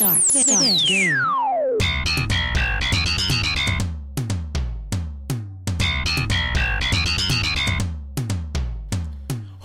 Start. Start. Game.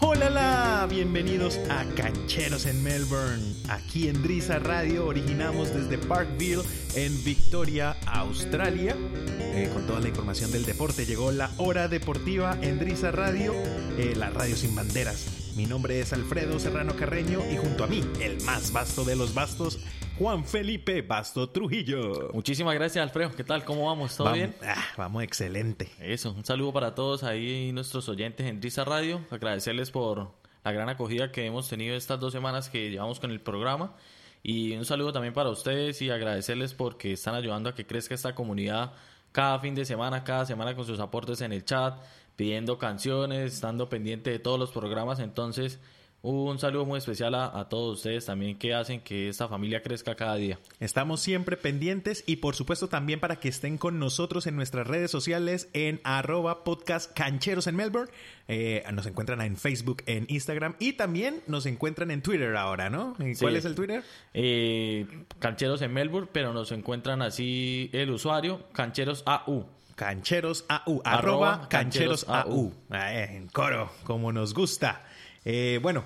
Hola, la, bienvenidos a Cancheros en Melbourne. Aquí en Drisa Radio originamos desde Parkville en Victoria, Australia. Eh, con toda la información del deporte llegó la hora deportiva en Drisa Radio, eh, la radio sin banderas. Mi nombre es Alfredo Serrano Carreño y junto a mí, el más vasto de los bastos, Juan Felipe Basto Trujillo. Muchísimas gracias, Alfredo. ¿Qué tal? ¿Cómo vamos? ¿Todo vamos, bien? ah, vamos excelente. Eso, un saludo para todos ahí, nuestros oyentes en Drisa Radio. Agradecerles por la gran acogida que hemos tenido estas dos semanas que llevamos con el programa. Y un saludo también para ustedes y agradecerles porque están ayudando a que crezca esta comunidad cada fin de semana, cada semana con sus aportes en el chat, pidiendo canciones, estando pendiente de todos los programas. Entonces, un saludo muy especial a, a, todos ustedes también que hacen que esta familia crezca cada día. Estamos siempre pendientes y por supuesto también para que estén con nosotros en nuestras redes sociales en arroba podcast cancheros en Melbourne. Eh, nos encuentran en Facebook, en Instagram y también nos encuentran en Twitter ahora, ¿no? ¿Cuál Sí. es el Twitter? Eh, cancheros en Melbourne, pero nos encuentran así el usuario, Cancheros AU. Cancheros AU, Arroba arroba cancheros AU. Ah, eh, En coro, como nos gusta. Eh, bueno,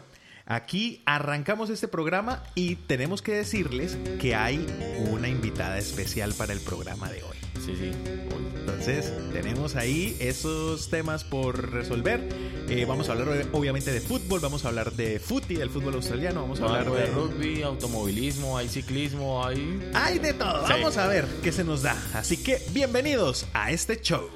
aquí arrancamos este programa y tenemos que decirles que hay una invitada especial para el programa de hoy. Sí, sí. Entonces, tenemos ahí esos temas por resolver. Eh, vamos a hablar obviamente de fútbol, vamos a hablar de fútbol, del fútbol australiano, vamos a hablar de de... rugby, automovilismo, hay ciclismo, hay... Hay de todo, Sí. vamos a ver qué se nos da. Así que, bienvenidos a este show.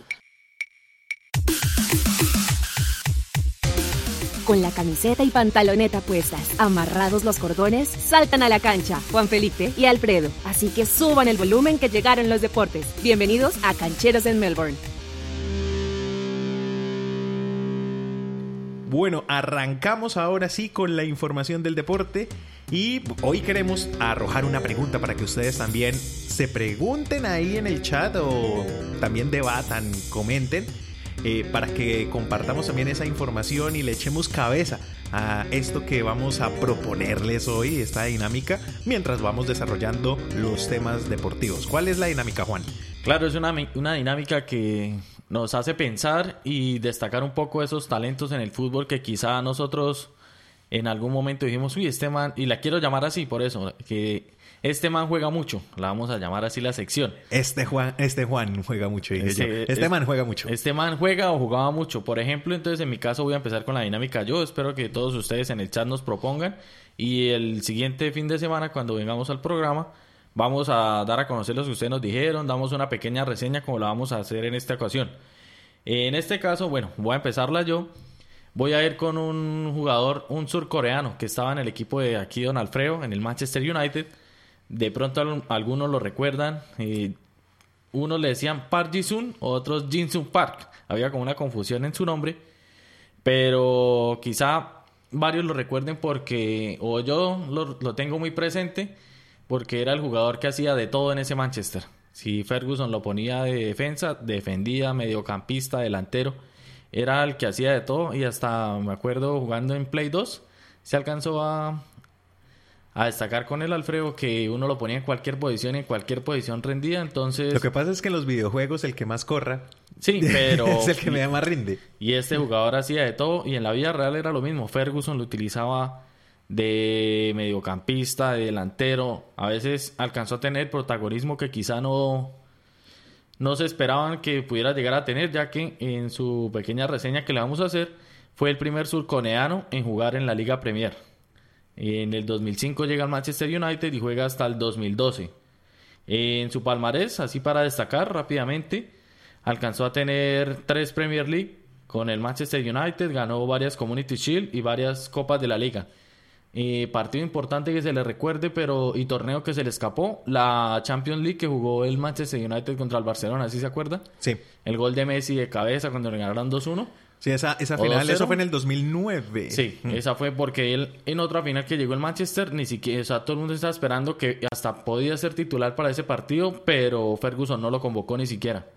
Con la camiseta y pantaloneta puestas, amarrados los cordones, saltan a la cancha Juan Felipe y Alfredo. Así que suban el volumen que llegaron los deportes. Bienvenidos a Cancheros en Melbourne. Bueno, arrancamos ahora sí con la información del deporte y hoy queremos arrojar una pregunta para que ustedes también se pregunten ahí en el chat o también debatan, comenten, eh, para que compartamos también esa información y le echemos cabeza a esto que vamos a proponerles hoy, esta dinámica, mientras vamos desarrollando los temas deportivos. ¿Cuál es la dinámica, Juan? Claro, es una, una dinámica que nos hace pensar y destacar un poco esos talentos en el fútbol que quizá nosotros en algún momento dijimos, uy, este man, y la quiero llamar así por eso, que este man juega mucho, la vamos a llamar así la sección. Este Juan, este Juan juega mucho, dije Este- yo. Este es- man juega mucho. Este man juega o jugaba mucho. Por ejemplo, entonces en mi caso voy a empezar con la dinámica yo. Espero que todos ustedes en el chat nos propongan. Y el siguiente fin de semana, cuando vengamos al programa, vamos a dar a conocer los que ustedes nos dijeron. Damos una pequeña reseña como la vamos a hacer en esta ocasión. En este caso, bueno, voy a empezarla yo. Voy a ir con un jugador, un surcoreano que estaba en el equipo de aquí, Don Alfredo, en el Manchester United. De pronto al- algunos lo recuerdan. eh, unos le decían Park Ji-sun, otros Jin-sung Park. Había como una confusión en su nombre. Pero quizá varios lo recuerden porque, o yo lo, lo tengo muy presente, porque era el jugador que hacía de todo en ese Manchester. Si Ferguson lo ponía de defensa, defendía, mediocampista, delantero. Era el que hacía de todo y hasta me acuerdo jugando en Play 2 se alcanzó a, a destacar con el Alfredo que uno lo ponía en cualquier posición, en cualquier posición rendía. Entonces, Lo que pasa es que en los videojuegos el que más corra sí, pero es el que me da más rinde. y este jugador hacía de todo y en la vida real era lo mismo. Ferguson lo utilizaba de mediocampista, de delantero. A veces alcanzó a tener protagonismo que quizá no, no se esperaban que pudiera llegar a tener, ya que en su pequeña reseña que le vamos a hacer fue el primer surcoreano en jugar en la Liga Premier. En el 2005 llega al Manchester United y juega hasta el 2012. En su palmarés, así para destacar rápidamente, alcanzó a tener tres Premier League con el Manchester United, ganó varias Community Shield y varias copas de la liga. Eh, partido importante que se le recuerde, pero y torneo que se le escapó, la Champions League que jugó el Manchester United contra el Barcelona, ¿sí se acuerda? Sí. El gol de Messi de cabeza cuando le ganaron 2-1. Sí, esa, esa ¿O final, 2-0? eso fue en el 2009. Sí, esa fue porque él en otra final que llegó el Manchester, ni siquiera, o sea, todo el mundo estaba esperando que hasta podía ser titular para ese partido, pero Ferguson no lo convocó ni siquiera.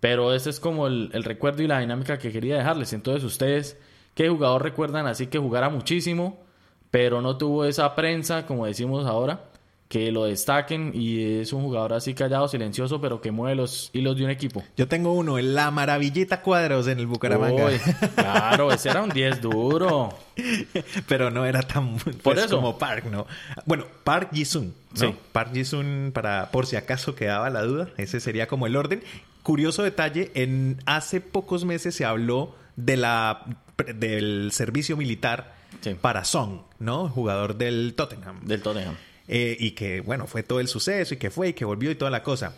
Pero ese es como el, el recuerdo y la dinámica que quería dejarles. Entonces, ustedes, ¿qué jugador recuerdan así que jugara muchísimo, pero no tuvo esa prensa, como decimos ahora, que lo destaquen y es un jugador así callado, silencioso, pero que mueve los hilos de un equipo. Yo tengo uno, la maravillita Cuadros en el Bucaramanga. Uy, claro, ese era un 10 duro. pero no era tan pues, Por eso. como Park, ¿no? Bueno, Park Ji-sung, ¿no? Sí. Park Ji-sung, para, por si acaso quedaba la duda, ese sería como el orden. Curioso detalle, en hace pocos meses se habló de la del servicio militar Sí. para Song, ¿no? Jugador del Tottenham. Del Tottenham. Eh, y que, bueno, fue todo el suceso y que fue y que volvió y toda la cosa.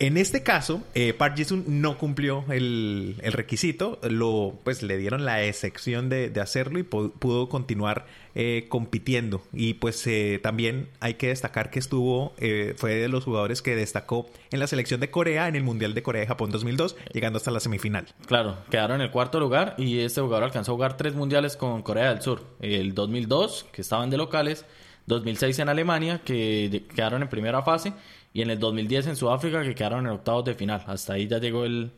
En este caso, eh, Park Ji-sung no cumplió el, el requisito, lo, pues le dieron la excepción de, de hacerlo y pu- pudo continuar eh, compitiendo. Y pues también hay que destacar que estuvo, fue de los jugadores que destacó en la selección de Corea en el Mundial de Corea de Japón 2002, llegando hasta la semifinal. Claro, quedaron en el cuarto lugar y este jugador alcanzó a jugar tres mundiales con Corea del Sur. El 2002, que estaban de locales, 2006 en Alemania, que quedaron en primera fase, y en el 2010 en Sudáfrica, que quedaron en octavos de final. Hasta ahí ya llegó el,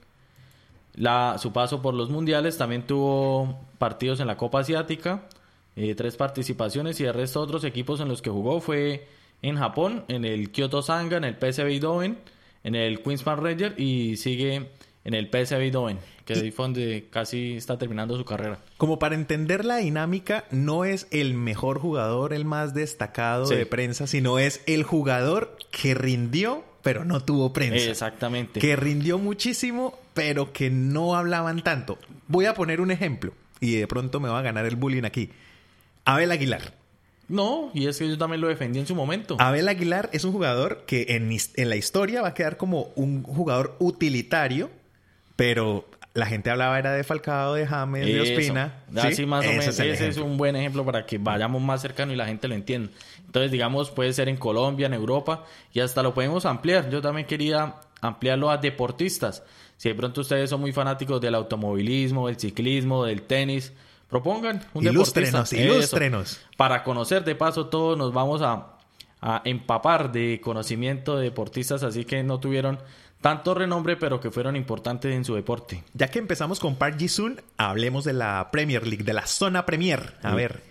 la, su paso por los mundiales. También tuvo partidos en la Copa Asiática, eh, tres participaciones, y el resto otros equipos en los que jugó fue en Japón, en el Kyoto Sanga, en el PSV Eindhoven, en el Queens Park Rangers y sigue en el PSV Eindhoven, que fue donde casi está terminando su carrera. Como para entender la dinámica, no es el mejor jugador, el más destacado Sí. de prensa, sino es el jugador que rindió, pero no tuvo prensa. Exactamente. Que rindió muchísimo, pero que no hablaban tanto. Voy a poner un ejemplo, y de pronto me va a ganar el bullying aquí. Abel Aguilar. No, y es que yo también lo defendí en su momento. Abel Aguilar es un jugador que en la historia va a quedar como un jugador utilitario, pero la gente hablaba era de Falcao, de James, de Eso. Ospina. Así ¿sí? más o Ese menos. es Ese es un buen ejemplo para que vayamos más cercano y la gente lo entienda. Entonces, digamos, puede ser en Colombia, en Europa, y hasta lo podemos ampliar. Yo también quería ampliarlo a deportistas. Si de pronto ustedes son muy fanáticos del automovilismo, del ciclismo, del tenis, propongan un Ilústrenos, deportista. ilústrenos. Eso. Para conocer, de paso, todos nos vamos a, a empapar de conocimiento de deportistas, así que no tuvieron tanto renombre, pero que fueron importantes en su deporte. Ya que empezamos con Park Ji-sung, hablemos de la Premier League, de la zona Premier. A Sí. ver,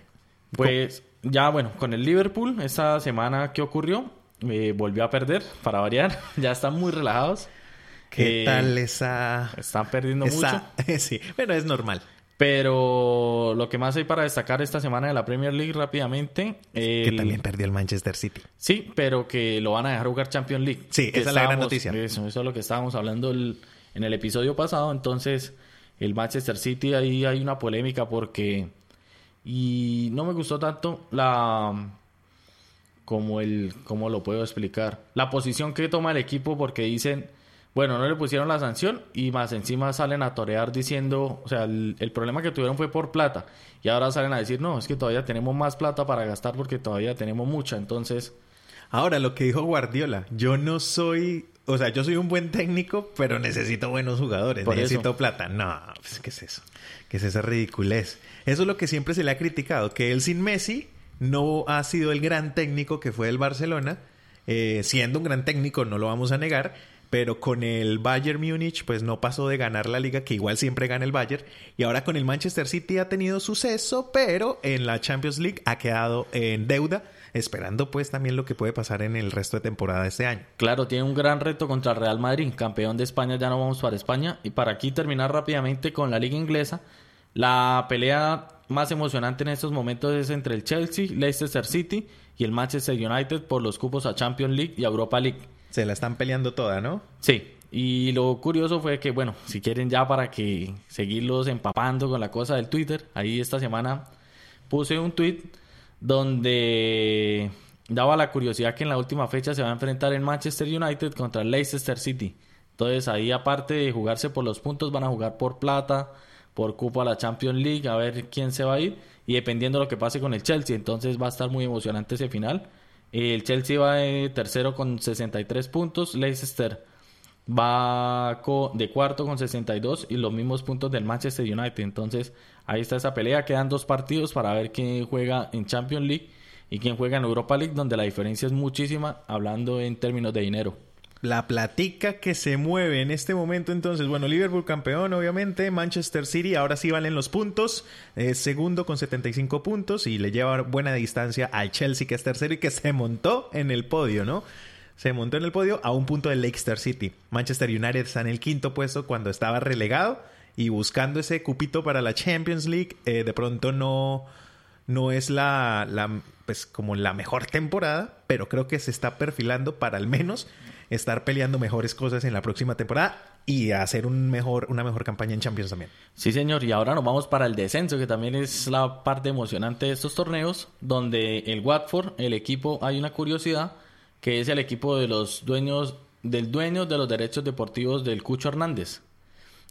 Pues ya bueno, con el Liverpool, esta semana que ocurrió, Eh, volvió a perder, para variar, ya están muy relajados. ¿qué Eh, tal esa... Están perdiendo mucho. esa... sí, bueno, es normal. Pero lo que más hay para destacar esta semana de la Premier League rápidamente. Que también perdió el Manchester City. Sí, pero que lo van a dejar jugar Champions League. Sí, esa es la gran noticia. Eso, eso es lo que estábamos hablando el- en el episodio pasado. Entonces, el Manchester City ahí hay una polémica porque... Y no me gustó tanto la... Como el... ¿Cómo lo puedo explicar? La posición que toma el equipo porque dicen... Bueno, no le pusieron la sanción y más encima salen a torear diciendo, o sea, el, el problema que tuvieron fue por plata y ahora salen a decir, no, es que todavía tenemos más plata para gastar porque todavía tenemos mucha, entonces Ahora, lo que dijo Guardiola, yo no soy... O sea, yo soy un buen técnico, pero necesito buenos jugadores, Por necesito eso. plata. No, pues, ¿qué es eso? ¿Qué es esa ridiculez? Eso es lo que siempre se le ha criticado, que él sin Messi no ha sido el gran técnico que fue el Barcelona, eh, siendo un gran técnico, no lo vamos a negar, pero con el Bayern Múnich pues no pasó de ganar la liga, que igual siempre gana el Bayern, y ahora con el Manchester City ha tenido suceso, pero en la Champions League ha quedado en deuda, esperando pues también lo que puede pasar en el resto de temporada de este año. Claro, tiene un gran reto contra el Real Madrid, campeón de España, ya no vamos para España. Y para aquí terminar rápidamente con la liga inglesa, la pelea más emocionante en estos momentos es entre el Chelsea, Leicester City y el Manchester United por los cupos a Champions League y Europa League. Se la están peleando toda, ¿no? Sí, y lo curioso fue que, bueno, si quieren ya para que seguirlos empapando con la cosa del Twitter, ahí esta semana puse un tweet donde daba la curiosidad que en la última fecha se va a enfrentar el Manchester United contra el Leicester City. Entonces ahí aparte de jugarse por los puntos van a jugar por plata, por cupo a la Champions League, a ver quién se va a ir y dependiendo de lo que pase con el Chelsea, entonces va a estar muy emocionante ese final. El Chelsea va de tercero con 63 puntos, Leicester va de cuarto con 62 y los mismos puntos del Manchester United. Entonces, ahí está esa pelea. Quedan dos partidos para ver quién juega en Champions League y quién juega en Europa League, donde la diferencia es muchísima, hablando en términos de dinero. La platica que se mueve en este momento. Entonces, bueno, Liverpool campeón, obviamente. Manchester City ahora sí valen los puntos. segundo con 75 puntos y le lleva buena distancia al Chelsea, que es tercero y que se montó en el podio, ¿no? Se montó en el podio a un punto de Leicester City. Manchester United está en el quinto puesto cuando estaba relegado y buscando ese cupito para la Champions League. Eh, de pronto no, no es la, la, pues como la mejor temporada, pero creo que se está perfilando para al menos estar peleando mejores cosas en la próxima temporada y hacer un mejor, una mejor campaña en Champions también. Sí, señor, y ahora nos vamos para el descenso, que también es la parte emocionante de estos torneos, donde el Watford, el equipo, hay una curiosidad, que es el equipo de los dueños, del dueño de los derechos deportivos del Cucho Hernández.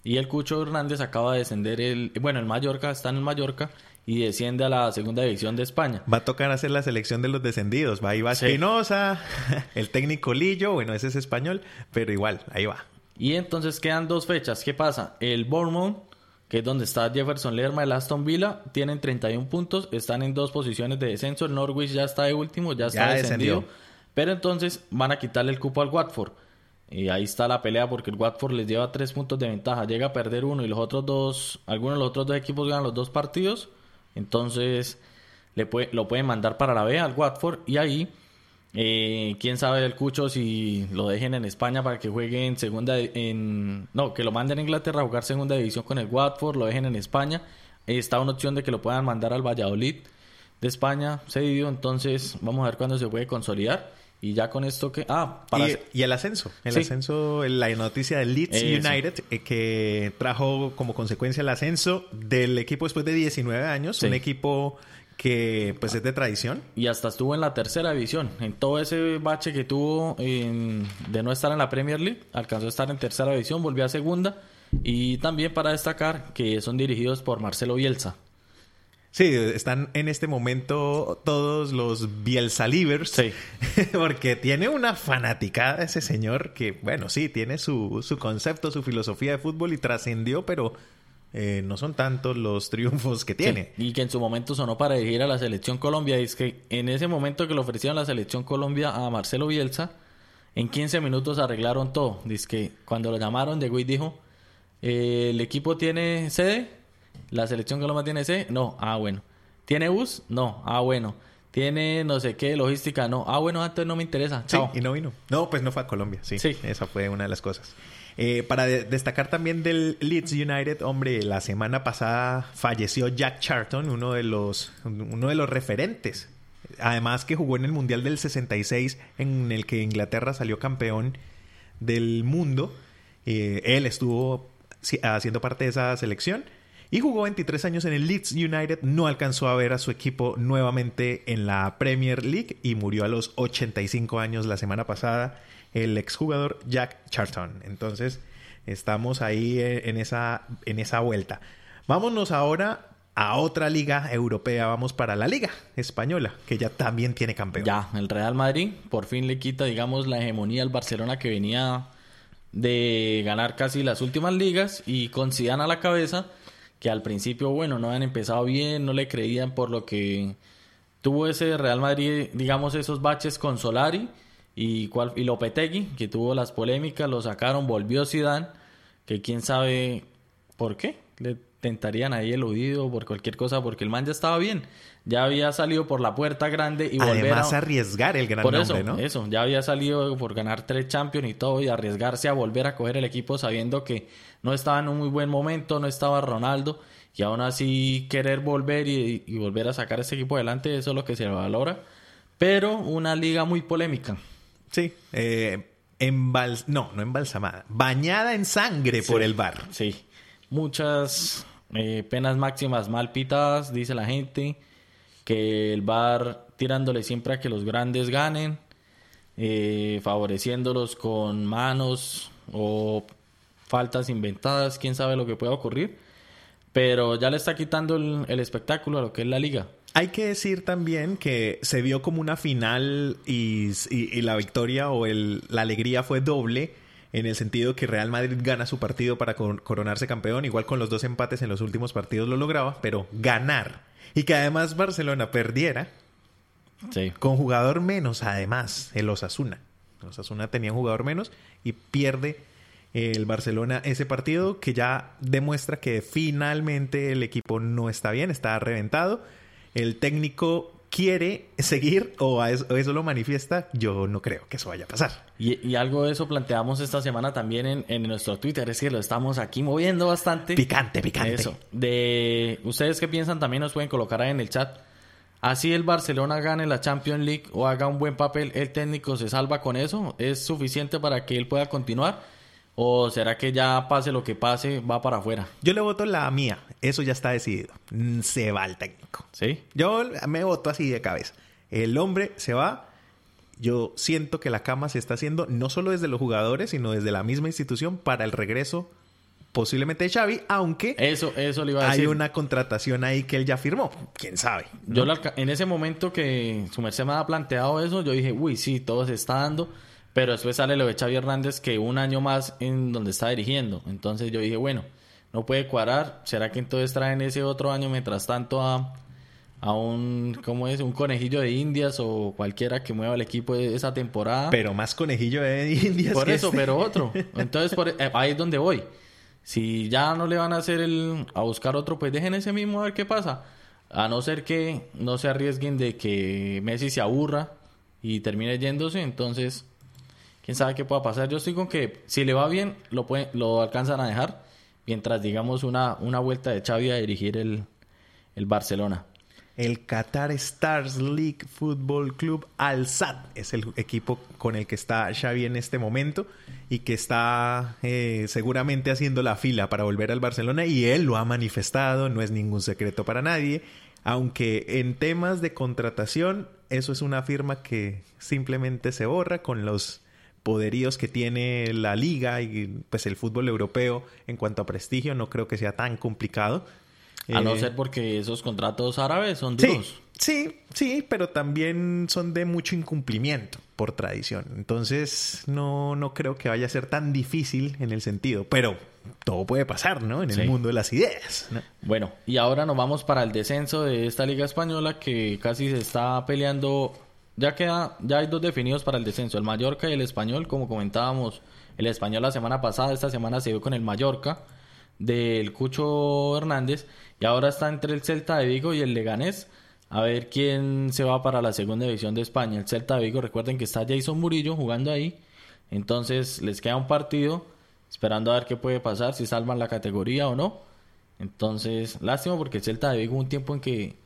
Y el Cucho Hernández acaba de descender el, bueno, el Mallorca, está en el Mallorca y desciende a la segunda división de España. Va a tocar hacer la selección de los descendidos. Va ahí va Espinosa, el técnico Lillo, bueno, ese es español, pero igual, ahí va. Y entonces quedan dos fechas. ¿Qué pasa? El Bournemouth, que es donde está Jefferson Lerma, el Aston Villa, tienen 31 puntos, están en dos posiciones de descenso. El Norwich ya está de último, ya está descendido. Pero entonces van a quitarle el cupo al Watford. Y ahí está la pelea porque el Watford les lleva tres puntos de ventaja. Llega a perder uno y los otros dos, algunos de los otros dos equipos ganan los dos partidos. Entonces le puede, lo pueden mandar para la B al Watford y ahí eh, quién sabe del Cucho si lo dejen en España para que juegue en segunda en no que lo manden a Inglaterra a jugar segunda división con el Watford lo dejen en España. Está una opción de que lo puedan mandar al Valladolid de España cedido entonces vamos a ver cuándo se puede consolidar y ya con esto que... Ah, para... Y, el ascenso. El ascenso, la noticia del Leeds United eh, que trajo como consecuencia el ascenso del equipo después de 19 años. Un equipo que pues es de tradición. Y hasta estuvo en la tercera división. En todo ese bache que tuvo de no estar en la Premier League, alcanzó a estar en tercera división, volvió a segunda. Y también para destacar que son dirigidos por Marcelo Bielsa. Sí, están en este momento todos los Bielsalivers. Sí. Porque tiene una fanaticada ese señor que, bueno, sí, tiene su, su concepto, su filosofía de fútbol y trascendió, pero eh, no son tantos los triunfos que tiene. y que en su momento sonó para dirigir a la selección Colombia. Y es que en ese momento que le ofrecieron la selección Colombia a Marcelo Bielsa, en 15 minutos arreglaron todo. Dice que cuando lo llamaron, De Gui dijo: eh, El equipo tiene sede la selección Colombia tiene C, no, ah, bueno. ¿Tiene bus? No, ah, bueno. ¿Tiene no sé qué, logística? No, ah, bueno, antes no me interesa. Chao. Sí, y no vino. No, pues no fue a Colombia, sí. Sí. Esa fue una de las cosas. Eh, para destacar también del Leeds United, hombre, la semana pasada falleció Jack Charlton, uno de los, uno de los referentes. Además que jugó en el Mundial del 66, en el que Inglaterra salió campeón del mundo. Eh, él estuvo haciendo parte de esa selección y jugó 23 años en el Leeds United, no alcanzó a ver a su equipo nuevamente en la Premier League y murió a los 85 años la semana pasada el exjugador Jack Charlton. Entonces, estamos ahí eh, en esa, en esa vuelta. Vámonos ahora a otra liga europea. Vamos para la liga española, que ya también tiene campeón. Ya, el Real Madrid por fin le quita, digamos, la hegemonía al Barcelona que venía de ganar casi las últimas ligas y con Zidane a la cabeza que al principio, bueno, no habían empezado bien, no le creían por lo que tuvo ese Real Madrid, digamos, esos baches con Solari y, cual, y Lopetegui, que tuvo las polémicas, lo sacaron, volvió Zidane, que quién sabe por qué, le tentarían ahí eludido por cualquier cosa, porque el man ya estaba bien, ya había salido por la puerta grande y volver a... arriesgar el gran por eso, ¿no? Eso, ya había salido por ganar tres Champions y todo, y arriesgarse a volver a coger el equipo sabiendo que no estaba en un muy buen momento, no estaba Ronaldo, y aún así querer volver y, volver a sacar ese equipo adelante, eso es lo que se valora. Pero una liga muy polémica. Sí, eh, no, no embalsamada, bañada en sangre por el bar. Sí, muchas eh, penas máximas mal pitadas, dice la gente, que el bar tirándole siempre a que los grandes ganen, eh, favoreciéndolos con manos o faltas inventadas, quién sabe lo que pueda ocurrir. Pero ya le está quitando el, espectáculo a lo que es la liga. Hay que decir también que se vio como una final y, la victoria o la alegría fue doble en el sentido que Real Madrid gana su partido para coronarse campeón, igual con los dos empates en los últimos partidos lo lograba, pero ganar y que además Barcelona perdiera con jugador menos, además, el Osasuna. Osasuna tenía un jugador menos y pierde el Barcelona ese partido que ya demuestra que finalmente el equipo no está bien, está reventado. El técnico quiere seguir o eso, lo manifiesta, yo no creo que eso vaya a pasar. Y, algo de eso planteamos esta semana también en, nuestro Twitter, es que lo estamos aquí moviendo bastante. Picante, picante. Eso. De ustedes que piensan también nos pueden colocar ahí en el chat. Así el Barcelona gane la Champions League o haga un buen papel, el técnico se salva con eso, es suficiente para que él pueda continuar. ¿O será que ya pase lo que pase, va para afuera? Yo le voto la mía. Eso ya está decidido. Mm, se va el técnico. ¿Sí? Yo me voto así de cabeza. El hombre se va. Yo siento que la cama se está haciendo no solo desde los jugadores, sino desde la misma institución para el regreso posiblemente de Xavi, aunque eso, eso le iba a decir. hay una contratación ahí que él ya firmó. ¿Quién sabe? Yo en ese momento que su merced me ha planteado eso, yo dije, uy, sí, todo se está dando. Pero después sale lo de Xavi Hernández que un año más en donde está dirigiendo. Entonces yo dije, bueno, no puede cuadrar. ¿Será que entonces traen ese otro año mientras tanto a, a un, ¿cómo es? Un conejillo de indias o cualquiera que mueva el equipo de esa temporada. Pero más conejillo de indias. Por eso, este. pero otro. Entonces por, eh, ahí es donde voy. Si ya no le van a hacer el, a buscar otro, pues dejen ese mismo a ver qué pasa. A no ser que no se arriesguen de que Messi se aburra y termine yéndose, entonces quién sabe qué pueda pasar. Yo estoy con que si le va bien, lo, lo alcanzan a dejar, mientras digamos una, una vuelta de Xavi a dirigir el, el Barcelona. El Qatar Stars League Football Club Al Sadd es el equipo con el que está Xavi en este momento y que está eh, seguramente haciendo la fila para volver al Barcelona y él lo ha manifestado, no es ningún secreto para nadie, aunque en temas de contratación eso es una firma que simplemente se borra con los poderíos que tiene la liga y pues el fútbol europeo en cuanto a prestigio no creo que sea tan complicado. A no eh, ser porque esos contratos árabes son duros. Sí, sí, pero también son de mucho incumplimiento por tradición. Entonces no, no creo que vaya a ser tan difícil en el sentido. Pero todo puede pasar, ¿no? En el mundo de las ideas. Bueno, y ahora nos vamos para el descenso de esta liga española que casi se está peleando ya queda, ya hay dos definidos para el descenso, el Mallorca y el Español, como comentábamos, el Español la semana pasada, esta semana se dio con el Mallorca del Cucho Hernández y ahora está entre el Celta de Vigo y el Leganés. A ver quién se va para la segunda división de España. El Celta de Vigo, recuerden que está Jason Murillo jugando ahí. Entonces les queda un partido esperando a ver qué puede pasar, si salvan la categoría o no. Entonces, lástima porque el Celta de Vigo un tiempo en que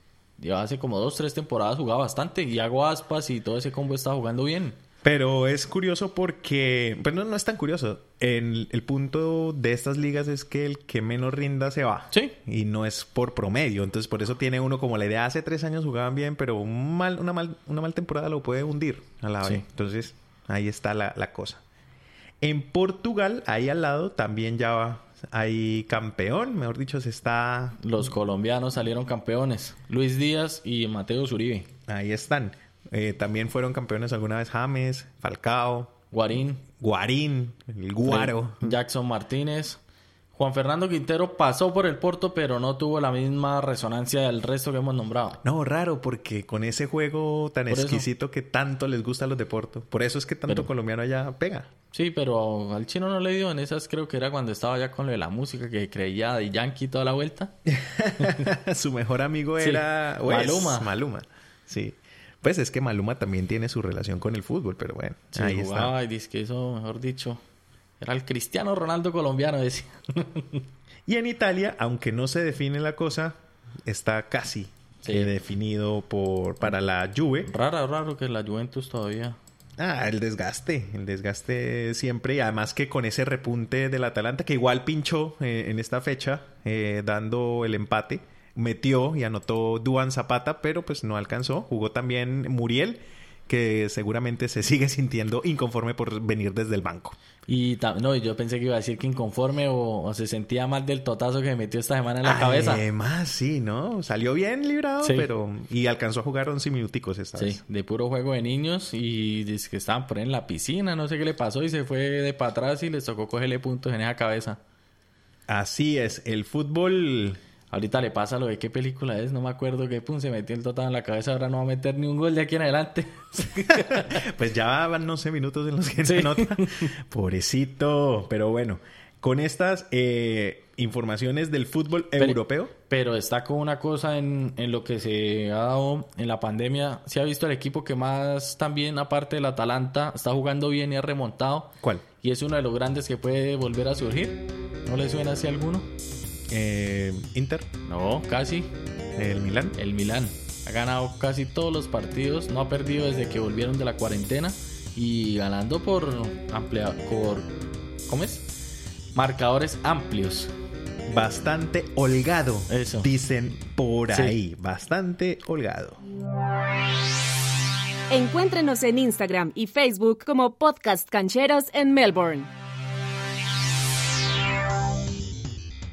Lleva hace como dos, tres temporadas jugaba bastante y hago aspas y todo ese combo está jugando bien. Pero es curioso porque, pues no, es tan curioso. El, el, punto de estas ligas es que el que menos rinda se va. Sí. Y no es por promedio. Entonces, por eso tiene uno como la idea. Hace tres años jugaban bien, pero un mal, una, mal, una mal temporada lo puede hundir a la vez. Entonces, ahí está la, la cosa. En Portugal, ahí al lado, también ya va hay campeón, mejor dicho, se está... Los colombianos salieron campeones, Luis Díaz y Mateo Zuribe. Ahí están. Eh, también fueron campeones alguna vez James, Falcao. Guarín. Guarín, el Guaro. Jackson Martínez. Juan Fernando Quintero pasó por el Porto, pero no tuvo la misma resonancia del resto que hemos nombrado. No, raro, porque con ese juego tan exquisito que tanto les gusta a los de Porto. Por eso es que tanto colombiano allá pega. Sí, pero al chino no le dio en esas, creo que era cuando estaba ya con lo de la música, que creía de Yankee toda la vuelta. Su mejor amigo era Maluma. Maluma, sí. Pues es que Maluma también tiene su relación con el fútbol, pero bueno, ahí jugaba y dice que eso, mejor dicho, era el Cristiano Ronaldo colombiano, decía. y en Italia, aunque no se define la cosa, está casi eh, definido por para la Juve. Raro, raro que la Juventus todavía. Ah, el desgaste, el desgaste siempre y además que con ese repunte del Atalanta que igual pinchó eh, en esta fecha eh, dando el empate, metió y anotó Duan Zapata, pero pues no alcanzó, jugó también Muriel que seguramente se sigue sintiendo inconforme por venir desde el banco. Y no, yo pensé que iba a decir que inconforme o, se sentía mal del totazo que me metió esta semana en la cabeza. Además, sí, ¿no? Salió bien librado, pero... Y alcanzó a jugar 11 minuticos esta sí, de puro juego de niños y dice que estaban por en la piscina, no sé qué le pasó y se fue de para atrás y les tocó cogerle puntos en esa cabeza. Así es, el fútbol Ahorita le pasa lo de qué película es, no me acuerdo qué pum, se metió el total en la cabeza, ahora no va a meter ni un gol de aquí en adelante. pues ya van, no sé, minutos en los que se nota. Pobrecito, pero bueno, con estas eh, informaciones del fútbol europeo. Pero está con una cosa en, en, lo que se ha dado en la pandemia. ¿Se ha visto el equipo que más también, aparte del Atalanta, está jugando bien y ha remontado? ¿Cuál? Y es uno de los grandes que puede volver a surgir. ¿No le suena así alguno? Eh, Inter. No, casi. El Milán. El Milán. Ha ganado casi todos los partidos. No ha perdido desde que volvieron de la cuarentena. Y ganando por amplia, por ¿cómo es? Marcadores amplios. Bastante holgado. Eso. Dicen por ahí. Bastante holgado. Encuéntrenos en Instagram y Facebook como Podcast Cancheros en Melbourne.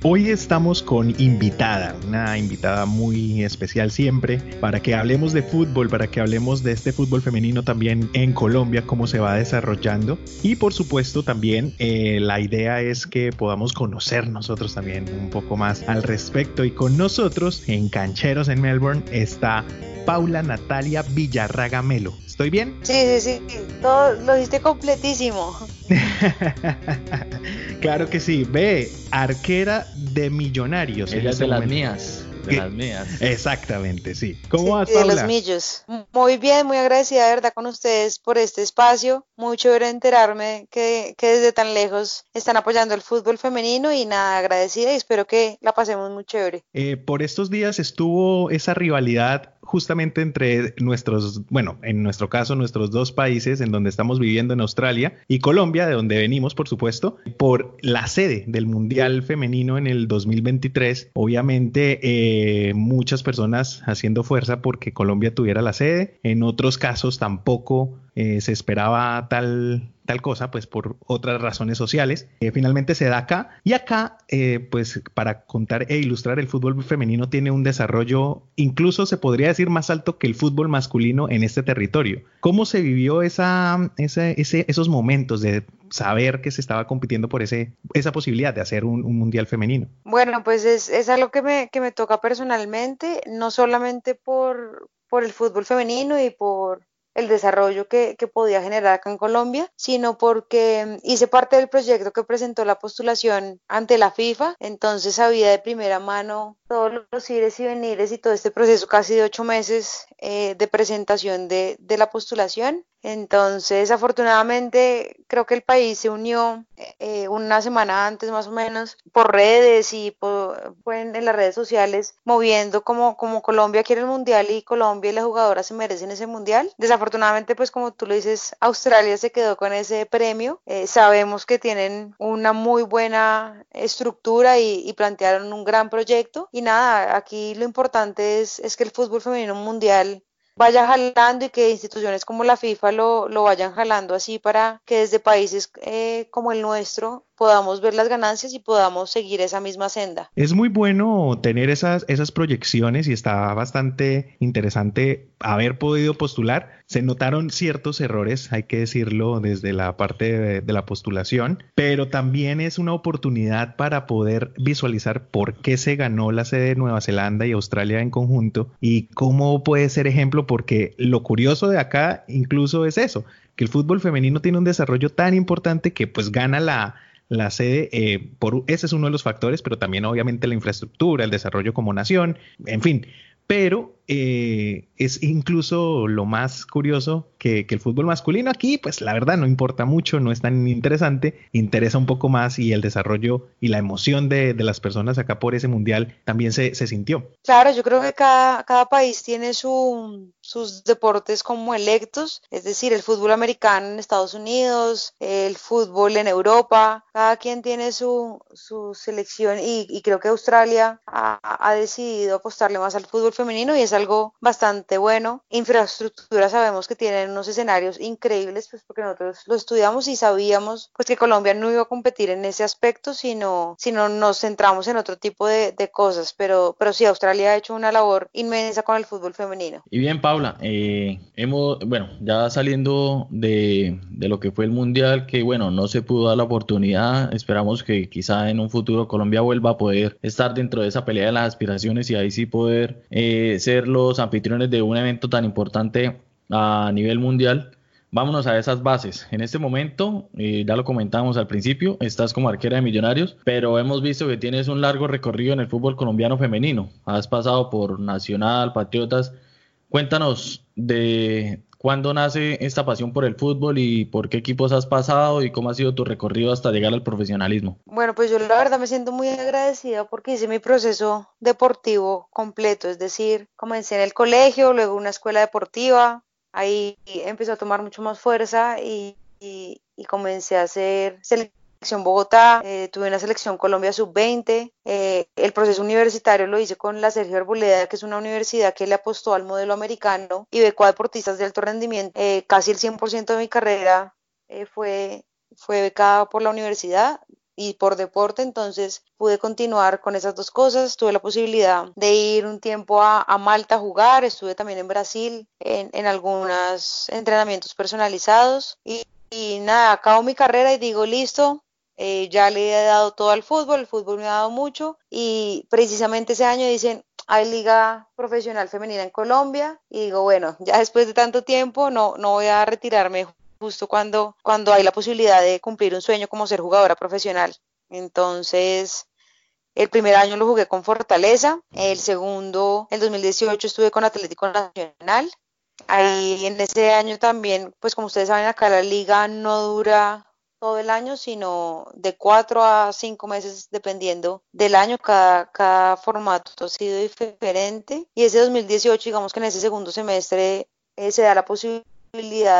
Hoy estamos con invitada, una invitada muy especial siempre, para que hablemos de fútbol, para que hablemos de este fútbol femenino también en Colombia, cómo se va desarrollando. Y por supuesto también eh, la idea es que podamos conocer nosotros también un poco más al respecto. Y con nosotros en Cancheros en Melbourne está Paula Natalia Villarraga Melo. ¿Estoy bien? Sí, sí, sí. Todo lo diste completísimo. claro que sí. Ve, arquera de millonarios. Ella es de las mías. De las mías. Exactamente, sí. ¿Cómo vas, Paula? De los millos. Muy bien, muy agradecida de verdad con ustedes por este espacio. Muy chévere enterarme que, que desde tan lejos están apoyando el fútbol femenino y nada, agradecida y espero que la pasemos muy chévere. Eh, por estos días estuvo esa rivalidad justamente entre nuestros, bueno, en nuestro caso, nuestros dos países en donde estamos viviendo en Australia y Colombia, de donde venimos, por supuesto, por la sede del Mundial Femenino en el 2023. Obviamente, eh, muchas personas haciendo fuerza porque Colombia tuviera la sede. En otros casos tampoco eh, se esperaba tal tal cosa, pues por otras razones sociales. Eh, finalmente se da acá y acá, eh, pues para contar e ilustrar el fútbol femenino tiene un desarrollo, incluso se podría decir más alto que el fútbol masculino en este territorio. ¿Cómo se vivió esa, ese, esos momentos de saber que se estaba compitiendo por ese, esa posibilidad de hacer un, mundial femenino? Bueno, pues es, es algo que me, que me toca personalmente, no solamente por, por el fútbol femenino y por el desarrollo que, podía generar acá en Colombia, sino porque hice parte del proyecto que presentó la postulación ante la FIFA, entonces sabía de primera mano todos los ires y venires y todo este proceso casi de ocho meses eh, de presentación de, de la postulación entonces, afortunadamente, creo que el país se unió eh, una semana antes más o menos por redes y por, en, las redes sociales moviendo como, como Colombia quiere el mundial y Colombia y las jugadoras se merecen ese mundial. Desafortunadamente, pues como tú lo dices, Australia se quedó con ese premio. Eh, sabemos que tienen una muy buena estructura y, y, plantearon un gran proyecto. Y nada, aquí lo importante es, es que el fútbol femenino mundial vaya jalando y que instituciones como la FIFA lo, lo vayan jalando así para que desde países eh, como el nuestro podamos ver las ganancias y podamos seguir esa misma senda. Es muy bueno tener esas, esas proyecciones y está bastante interesante haber podido postular. Se notaron ciertos errores, hay que decirlo, desde la parte de, la postulación, pero también es una oportunidad para poder visualizar por qué se ganó la sede de Nueva Zelanda y Australia en conjunto y cómo puede ser ejemplo, porque lo curioso de acá incluso es eso, que el fútbol femenino tiene un desarrollo tan importante que pues gana la la sede, eh, por, ese es uno de los factores, pero también obviamente la infraestructura, el desarrollo como nación, en fin. Pero eh, es incluso lo más curioso que, el fútbol masculino aquí, pues la verdad no importa mucho, no es tan interesante, interesa un poco más y el desarrollo y la emoción de, las personas acá por ese mundial también se, sintió. Claro, yo creo que cada, cada país tiene su, sus deportes como electos, es decir, el fútbol americano en Estados Unidos, el fútbol en Europa, cada quien tiene su, su selección y, creo que Australia ha, ha decidido apostarle más al fútbol femenino y es algo bastante bueno. Infraestructura sabemos que tienen unos escenarios increíbles, pues porque nosotros lo estudiamos y sabíamos pues que Colombia no iba a competir en ese aspecto, sino, sino nos centramos en otro tipo de, de cosas. Pero, pero sí, Australia ha hecho una labor inmensa con el fútbol femenino. Y bien, Paula, eh, hemos, bueno, ya saliendo de, de lo que fue el Mundial, que bueno, no se pudo dar la oportunidad, esperamos que quizá en un futuro Colombia vuelva a poder estar dentro de esa pelea de las aspiraciones y ahí sí poder eh, ser los anfitriones de un evento tan importante a nivel mundial. Vámonos a esas bases. En este momento, eh, ya lo comentamos al principio, estás como arquera de Millonarios, pero hemos visto que tienes un largo recorrido en el fútbol colombiano femenino. Has pasado por Nacional, Patriotas. Cuéntanos de cuándo nace esta pasión por el fútbol y por qué equipos has pasado y cómo ha sido tu recorrido hasta llegar al profesionalismo. Bueno, pues yo la verdad me siento muy agradecida porque hice mi proceso deportivo completo, es decir, comencé en el colegio, luego una escuela deportiva, ahí empezó a tomar mucho más fuerza y, comencé a hacer Bogotá, eh, tuve una selección Colombia sub-20, eh, el proceso universitario lo hice con la Sergio Arboleda, que es una universidad que le apostó al modelo americano y becó a deportistas de alto rendimiento. Eh, casi el 100% de mi carrera eh, fue, fue becada por la universidad y por deporte, entonces pude continuar con esas dos cosas. Tuve la posibilidad de ir un tiempo a, a Malta a jugar, estuve también en Brasil en, en algunos entrenamientos personalizados y, y nada, acabo mi carrera y digo, listo, eh, ya le he dado todo al fútbol, el fútbol me ha dado mucho y precisamente ese año dicen, hay liga profesional femenina en Colombia y digo, bueno, ya después de tanto tiempo no, no voy a retirarme justo cuando, cuando hay la posibilidad de cumplir un sueño como ser jugadora profesional. Entonces, el primer año lo jugué con Fortaleza, el segundo, el 2018 estuve con Atlético Nacional. Ahí en ese año también, pues como ustedes saben, acá la liga no dura todo el año, sino de cuatro a cinco meses dependiendo del año. Cada, cada formato ha sido diferente. Y ese 2018, digamos que en ese segundo semestre eh, se da la posibilidad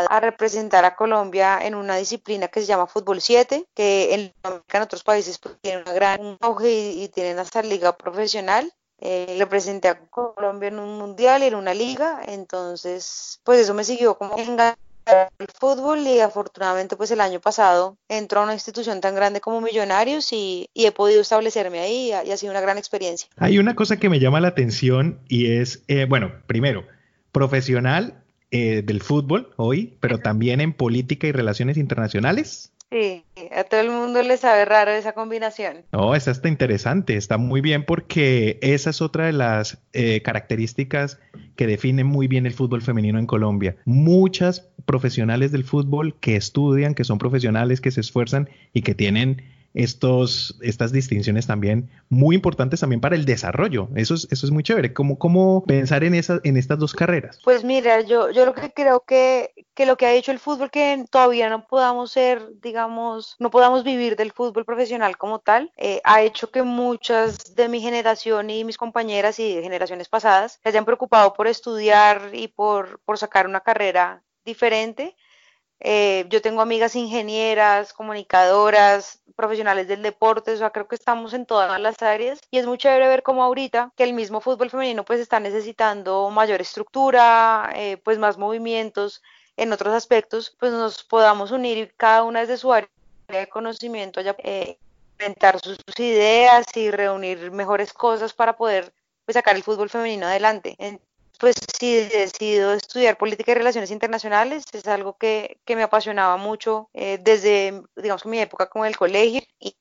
a representar a Colombia en una disciplina que se llama Fútbol 7, que en, en otros países pues, tiene una gran auge y, tienen hasta liga profesional. Eh, representé a Colombia en un mundial y en una liga, entonces pues eso me siguió como enganchando el fútbol y afortunadamente pues el año pasado entró a una institución tan grande como Millonarios y, y he podido establecerme ahí y ha, y ha, sido una gran experiencia. Hay una cosa que me llama la atención y es, eh, bueno, primero, profesional eh, del fútbol hoy, pero también en política y relaciones internacionales. Sí, a todo el mundo le sabe raro esa combinación. No, esa está interesante, está muy bien porque esa es otra de las eh, características que definen muy bien el fútbol femenino en Colombia. Muchas profesionales del fútbol que estudian, que son profesionales, que se esfuerzan y que tienen estos, estas distinciones también muy importantes también para el desarrollo. Eso es, eso es muy chévere. ¿Cómo, cómo pensar en, esa, en estas dos carreras? Pues mira, yo, yo lo que creo que, que lo que ha hecho el fútbol, que todavía no podamos ser, digamos, no podamos vivir del fútbol profesional como tal, eh, ha hecho que muchas de mi generación y mis compañeras y generaciones pasadas se hayan preocupado por estudiar y por, por sacar una carrera diferente. Eh, yo tengo amigas ingenieras, comunicadoras, profesionales del deporte, o sea, creo que estamos en todas las áreas y es muy chévere ver cómo ahorita que el mismo fútbol femenino pues está necesitando mayor estructura, eh, pues más movimientos en otros aspectos, pues nos podamos unir cada una desde su área de conocimiento, ya, eh, sus, ideas y reunir mejores cosas para poder pues, sacar el fútbol femenino adelante. Pues sí, he decidido estudiar política y relaciones internacionales, es algo que, que me apasionaba mucho eh, desde, digamos, mi época como el colegio y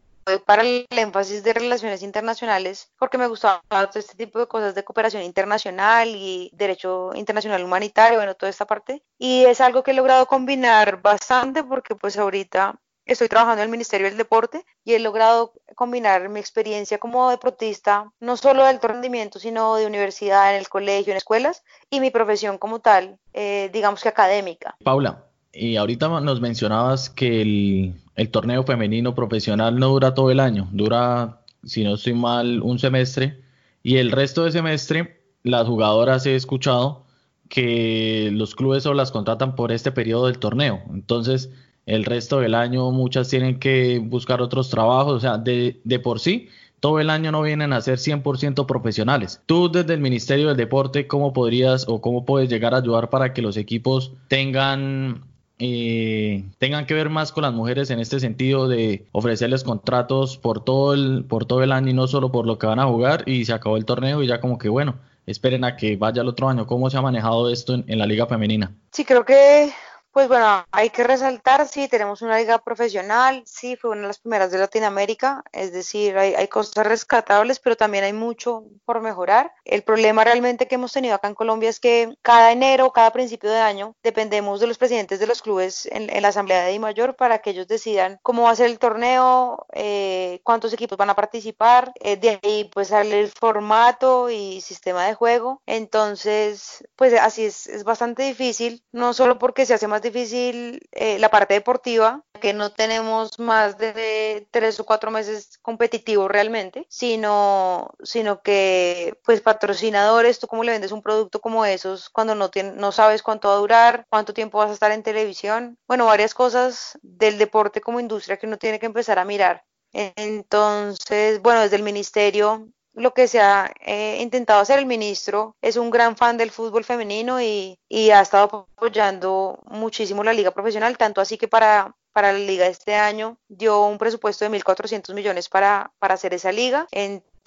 para el énfasis de relaciones internacionales porque me gustaba todo este tipo de cosas de cooperación internacional y derecho internacional humanitario, bueno, toda esta parte. Y es algo que he logrado combinar bastante porque pues ahorita estoy trabajando en el Ministerio del Deporte y he logrado combinar mi experiencia como deportista, no solo de alto rendimiento, sino de universidad, en el colegio, en escuelas, y mi profesión como tal, eh, digamos que académica. Paula, y ahorita nos mencionabas que el, torneo femenino profesional no dura todo el año, dura, si no estoy mal, un semestre, y el resto de semestre las jugadoras he escuchado que los clubes solo las contratan por este periodo del torneo. Entonces, el resto del año muchas tienen que buscar otros trabajos, o sea, de, de por sí todo el año no vienen a ser 100% profesionales. Tú desde el Ministerio del Deporte, ¿cómo podrías o cómo puedes llegar a ayudar para que los equipos tengan eh, tengan que ver más con las mujeres en este sentido de ofrecerles contratos por todo el por todo el año y no solo por lo que van a jugar y se acabó el torneo y ya como que bueno esperen a que vaya el otro año cómo se ha manejado esto en la liga femenina sí creo que pues bueno, hay que resaltar, sí, tenemos una liga profesional, sí, fue una de las primeras de Latinoamérica, es decir, hay, cosas rescatables, pero también hay mucho por mejorar. El problema realmente que hemos tenido acá en Colombia es que cada enero, cada principio de año, dependemos de los presidentes de los clubes en, la Asamblea de Mayor para que ellos decidan cómo va a ser el torneo, eh, cuántos equipos van a participar, eh, de ahí pues sale el formato y sistema de juego. Entonces, pues así es, es bastante difícil, no solo porque se hace más difícil, difícil eh, la parte deportiva, que no tenemos más de tres o cuatro meses competitivos realmente, sino, sino que pues patrocinadores, tú cómo le vendes un producto como esos cuando no, no sabes cuánto va a durar, cuánto tiempo vas a estar en televisión, bueno, varias cosas del deporte como industria que uno tiene que empezar a mirar. Entonces, bueno, desde el ministerio lo que se ha eh, intentado hacer el ministro es un gran fan del fútbol femenino y, ha estado apoyando muchísimo la liga profesional, tanto así que para, para la liga este año dio un presupuesto de 1.400 millones para, para hacer esa liga.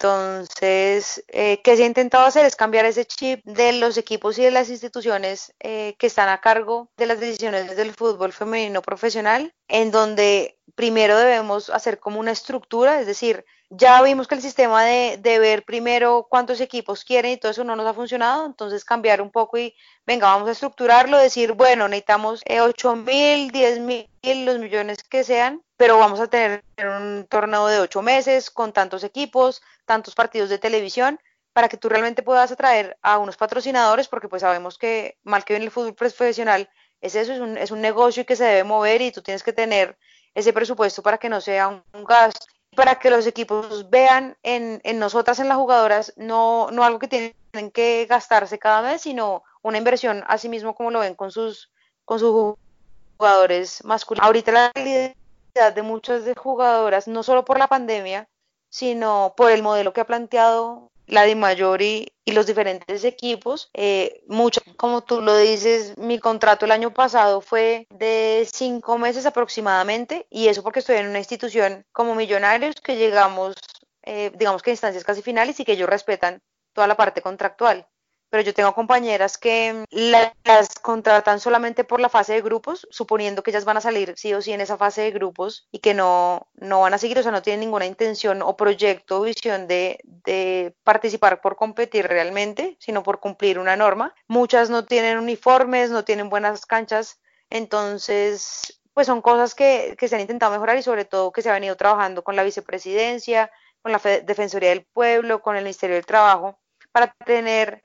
Entonces, eh, ¿qué se ha intentado hacer? Es cambiar ese chip de los equipos y de las instituciones eh, que están a cargo de las decisiones del fútbol femenino profesional, en donde primero debemos hacer como una estructura, es decir, ya vimos que el sistema de, ver primero cuántos equipos quieren y todo eso no nos ha funcionado, entonces cambiar un poco y venga, vamos a estructurarlo, decir, bueno, necesitamos 8 mil, 10 mil, los millones que sean, pero vamos a tener un torneo de 8 meses con tantos equipos, tantos partidos de televisión, para que tú realmente puedas atraer a unos patrocinadores, porque pues sabemos que mal que viene el fútbol profesional, es eso, es un, es un negocio que se debe mover y tú tienes que tener ese presupuesto para que no sea un gasto para que los equipos vean en, en nosotras, en las jugadoras, no, no algo que tienen que gastarse cada mes, sino una inversión, así mismo como lo ven con sus, con sus jugadores masculinos. Ahorita la realidad de muchas de jugadoras, no solo por la pandemia, sino por el modelo que ha planteado la Di Mayor y, los diferentes equipos. Eh, mucho, como tú lo dices, mi contrato el año pasado fue de cinco meses aproximadamente y eso porque estoy en una institución como Millonarios que llegamos, eh, digamos que a instancias casi finales y que ellos respetan toda la parte contractual pero yo tengo compañeras que las contratan solamente por la fase de grupos, suponiendo que ellas van a salir sí o sí en esa fase de grupos y que no, no van a seguir, o sea, no tienen ninguna intención o proyecto o visión de, de participar por competir realmente, sino por cumplir una norma. Muchas no tienen uniformes, no tienen buenas canchas, entonces, pues son cosas que, que se han intentado mejorar y sobre todo que se ha venido trabajando con la vicepresidencia, con la Defensoría del Pueblo, con el Ministerio del Trabajo, para tener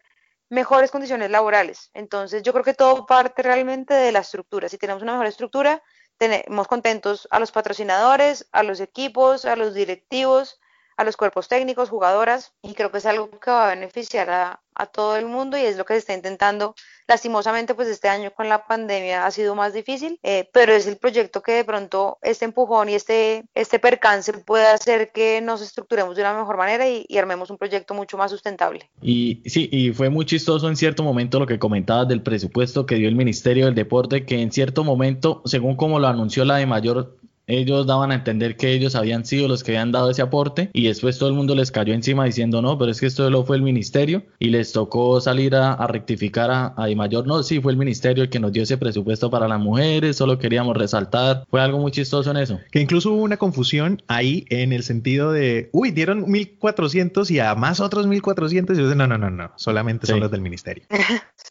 mejores condiciones laborales. Entonces, yo creo que todo parte realmente de la estructura. Si tenemos una mejor estructura, tenemos contentos a los patrocinadores, a los equipos, a los directivos, a los cuerpos técnicos, jugadoras, y creo que es algo que va a beneficiar a, todo el mundo y es lo que se está intentando. Lastimosamente, pues este año con la pandemia ha sido más difícil, eh, pero es el proyecto que de pronto este empujón y este, este percance puede hacer que nos estructuremos de una mejor manera y, y armemos un proyecto mucho más sustentable. Y sí, y fue muy chistoso en cierto momento lo que comentabas del presupuesto que dio el Ministerio del Deporte, que en cierto momento, según como lo anunció la de mayor ellos daban a entender que ellos habían sido los que habían dado ese aporte y después todo el mundo les cayó encima diciendo no, pero es que esto lo fue el ministerio y les tocó salir a, rectificar a, a Mayor. No, sí, fue el ministerio el que nos dio ese presupuesto para las mujeres, solo queríamos resaltar. Fue algo muy chistoso en eso. Que incluso hubo una confusión ahí en el sentido de, uy, dieron 1400 y a más otros 1400 y yo no, no, no, no, solamente son los del ministerio.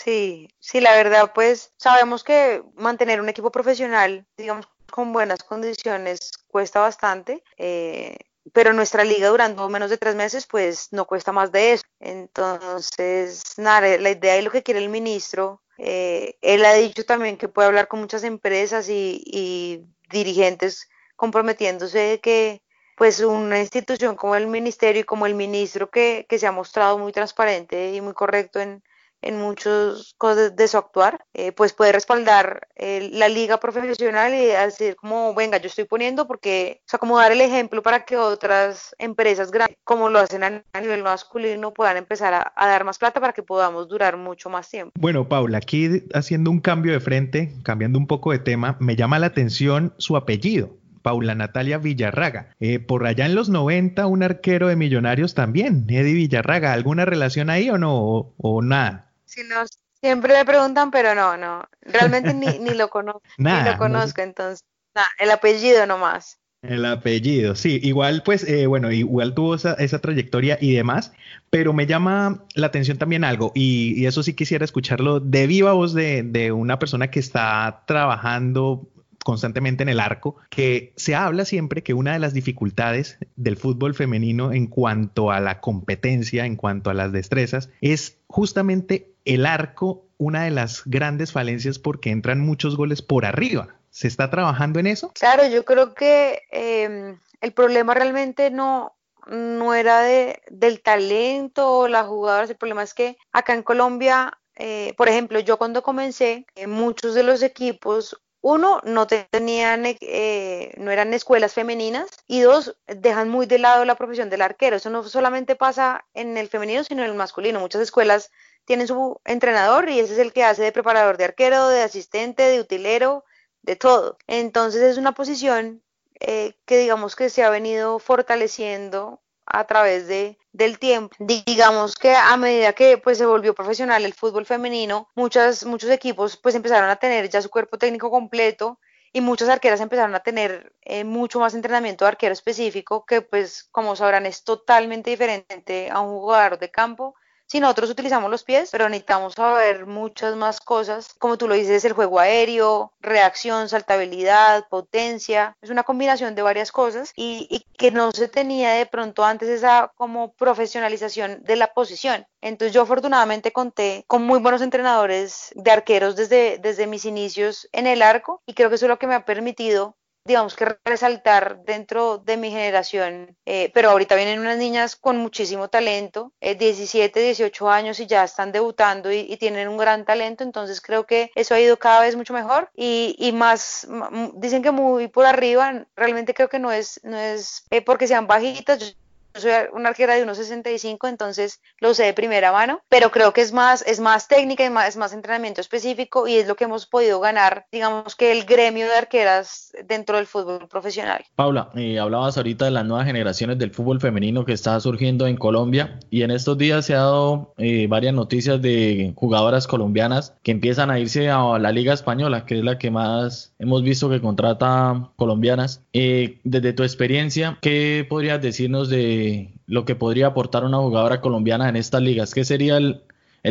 Sí, sí, la verdad, pues sabemos que mantener un equipo profesional, digamos, con buenas condiciones cuesta bastante, eh, pero nuestra liga durando menos de tres meses, pues no cuesta más de eso. Entonces, nada, la idea y lo que quiere el ministro, eh, él ha dicho también que puede hablar con muchas empresas y, dirigentes comprometiéndose de que pues una institución como el ministerio y como el ministro que, que se ha mostrado muy transparente y muy correcto en, en muchos cosas de su actuar, eh, pues puede respaldar eh, la liga profesional y decir como, venga, yo estoy poniendo porque, o sea, como dar el ejemplo para que otras empresas grandes, como lo hacen a, nivel masculino, puedan empezar a, dar más plata para que podamos durar mucho más tiempo. Bueno, Paula, aquí haciendo un cambio de frente, cambiando un poco de tema, me llama la atención su apellido. Paula Natalia Villarraga. Eh, por allá en los 90, un arquero de Millonarios también, Eddie Villarraga. ¿Alguna relación ahí o no? ¿O, nada? No, siempre me preguntan, pero no, no. Realmente ni, ni lo conozco. ni lo conozco, entonces. El apellido nomás. El apellido, sí, igual pues, eh, bueno, igual tuvo esa, esa, trayectoria y demás, pero me llama la atención también algo, y, y eso sí quisiera escucharlo de viva voz de, de, una persona que está trabajando constantemente en el arco, que se habla siempre que una de las dificultades del fútbol femenino en cuanto a la competencia, en cuanto a las destrezas, es justamente el arco, una de las grandes falencias porque entran muchos goles por arriba. ¿Se está trabajando en eso? Claro, yo creo que em, el problema realmente no, no era de, del talento o las jugadoras, el problema es que acá en Colombia eh, por ejemplo, yo cuando comencé, eh, muchos de los equipos uno, no tenían, eh, no eran escuelas femeninas y dos, dejan muy de lado la profesión del arquero. Eso no solamente pasa en el femenino, sino en el masculino. Muchas escuelas tienen su entrenador y ese es el que hace de preparador de arquero, de asistente, de utilero, de todo. Entonces es una posición eh, que digamos que se ha venido fortaleciendo a través de, del tiempo. Digamos que a medida que pues se volvió profesional el fútbol femenino, muchas, muchos equipos pues empezaron a tener ya su cuerpo técnico completo y muchas arqueras empezaron a tener eh, mucho más entrenamiento de arquero específico que pues como sabrán es totalmente diferente a un jugador de campo si nosotros utilizamos los pies, pero necesitamos saber muchas más cosas, como tú lo dices, el juego aéreo, reacción, saltabilidad, potencia, es una combinación de varias cosas y, que no se tenía de pronto antes esa como profesionalización de la posición. Entonces yo afortunadamente conté con muy buenos entrenadores de arqueros desde, desde mis inicios en el arco y creo que eso es lo que me ha permitido digamos que resaltar dentro de mi generación, eh, pero ahorita vienen unas niñas con muchísimo talento, 17, eh, 18 años y ya están debutando y, tienen un gran talento, entonces creo que eso ha ido cada vez mucho mejor y, y más, dicen que muy por arriba, realmente creo que no es, no es eh, porque sean bajitas, soy una arquera de 1.65, entonces lo sé de primera mano, pero creo que es más, es más técnica, es más, es más entrenamiento específico y es lo que hemos podido ganar, digamos que el gremio de arqueras dentro del fútbol profesional. Paula, eh, hablabas ahorita de las nuevas generaciones del fútbol femenino que está surgiendo en Colombia y en estos días se ha dado eh, varias noticias de jugadoras colombianas que empiezan a irse a la Liga Española, que es la que más hemos visto que contrata colombianas. Eh, desde tu experiencia, ¿qué podrías decirnos de lo que podría aportar una jugadora colombiana en estas ligas? ¿Qué sería el,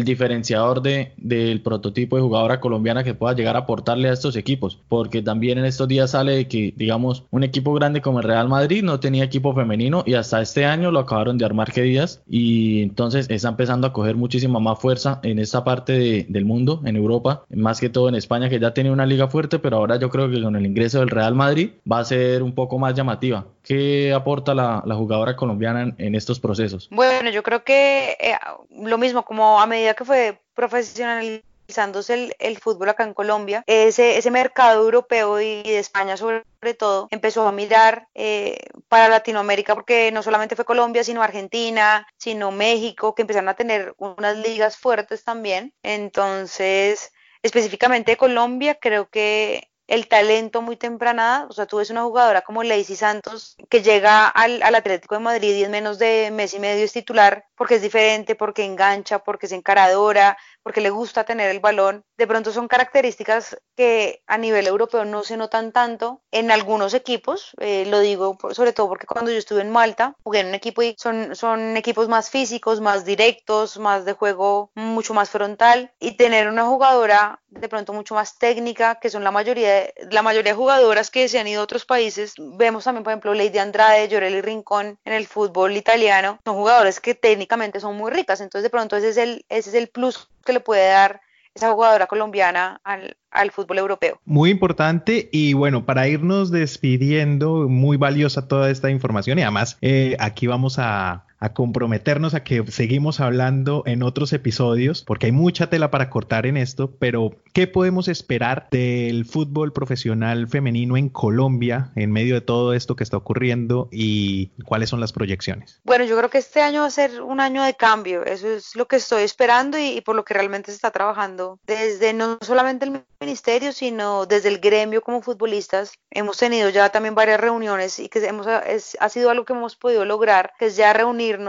diferenciador de, del prototipo de jugadora colombiana que pueda llegar a aportarle a estos equipos, porque también en estos días sale que, digamos, un equipo grande como el Real Madrid no tenía equipo femenino y hasta este año lo acabaron de armar que días y entonces está empezando a coger muchísima más fuerza en esta parte del mundo, en Europa, más que todo en España que ya tenía una liga fuerte, pero ahora yo creo que con el ingreso del Real Madrid va a ser un poco más llamativa. ¿Qué aporta la, jugadora colombiana en, estos procesos? Bueno, yo creo que eh, lo mismo, como a medida que fue profesionalizándose el, fútbol acá en Colombia, ese, mercado europeo y de España sobre todo empezó a mirar eh, para Latinoamérica porque no solamente fue Colombia, sino Argentina, sino México, que empezaron a tener unas ligas fuertes también. Entonces, específicamente Colombia, creo que el talento muy temprana, o sea, tú ves una jugadora como Lacey Santos que llega al, al, Atlético de Madrid y en menos de mes y medio es titular porque es diferente, porque engancha, porque es encaradora, porque le gusta tener el balón. De pronto son características que a nivel europeo no se notan tanto en algunos equipos. Eh, lo digo sobre todo porque cuando yo estuve en Malta, jugué en un equipo y son, son equipos más físicos, más directos, más de juego mucho más frontal. Y tener una jugadora de pronto mucho más técnica, que son la mayoría de, la mayoría de jugadoras que se han ido a otros países. Vemos también, por ejemplo, Lady Andrade, Llorelli Rincón en el fútbol italiano. Son jugadores que técnicamente son muy ricas. Entonces, de pronto ese es el, ese es el plus que le puede dar esa jugadora colombiana al, al fútbol europeo. Muy importante y bueno, para irnos despidiendo, muy valiosa toda esta información y además eh, aquí vamos a a comprometernos a que seguimos hablando en otros episodios, porque hay mucha tela para cortar en esto, pero ¿qué podemos esperar del fútbol profesional femenino en Colombia en medio de todo esto que está ocurriendo y cuáles son las proyecciones? Bueno, yo creo que este año va a ser un año de cambio, eso es lo que estoy esperando y, por lo que realmente se está trabajando desde no solamente el ministerio, sino desde el gremio como futbolistas. Hemos tenido ya también varias reuniones y que hemos, ha sido algo que hemos podido lograr, que es ya reunir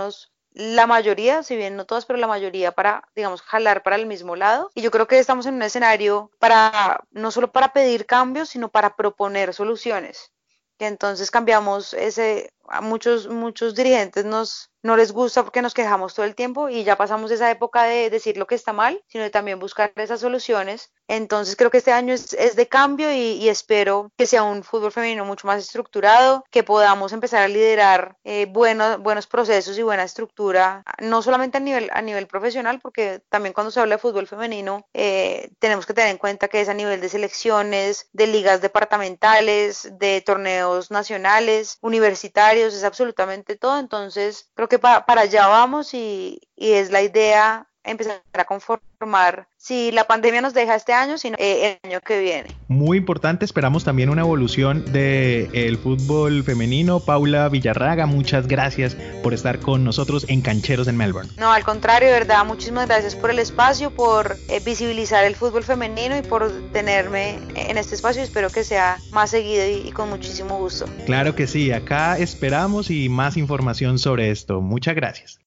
la mayoría, si bien no todas, pero la mayoría para, digamos, jalar para el mismo lado. Y yo creo que estamos en un escenario para, no solo para pedir cambios, sino para proponer soluciones. Que entonces cambiamos ese, a muchos, muchos dirigentes nos, no les gusta porque nos quejamos todo el tiempo y ya pasamos esa época de decir lo que está mal, sino de también buscar esas soluciones. Entonces creo que este año es, de cambio y, espero que sea un fútbol femenino mucho más estructurado, que podamos empezar a liderar eh, buenos, buenos procesos y buena estructura, no solamente a nivel, a nivel profesional, porque también cuando se habla de fútbol femenino eh, tenemos que tener en cuenta que es a nivel de selecciones, de ligas departamentales, de torneos nacionales, universitarios, es absolutamente todo. Entonces creo que para allá vamos y, y es la idea empezar a conformar si la pandemia nos deja este año, sino eh, el año que viene. Muy importante, esperamos también una evolución del el fútbol femenino. Paula Villarraga, muchas gracias por estar con nosotros en Cancheros en Melbourne. No, al contrario, de verdad, muchísimas gracias por el espacio, por eh, visibilizar el fútbol femenino y por tenerme en este espacio. Espero que sea más seguido y con muchísimo gusto. Claro que sí, acá esperamos y más información sobre esto. Muchas gracias.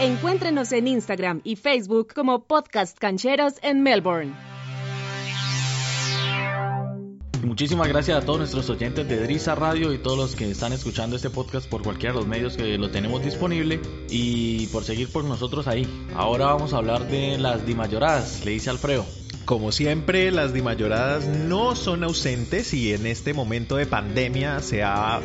Encuéntrenos en Instagram y Facebook como Podcast Cancheros en Melbourne. Muchísimas gracias a todos nuestros oyentes de Drisa Radio y todos los que están escuchando este podcast por cualquiera de los medios que lo tenemos disponible y por seguir por nosotros ahí. Ahora vamos a hablar de las dimayoradas, le dice Alfredo. Como siempre, las dimayoradas no son ausentes y en este momento de pandemia se ha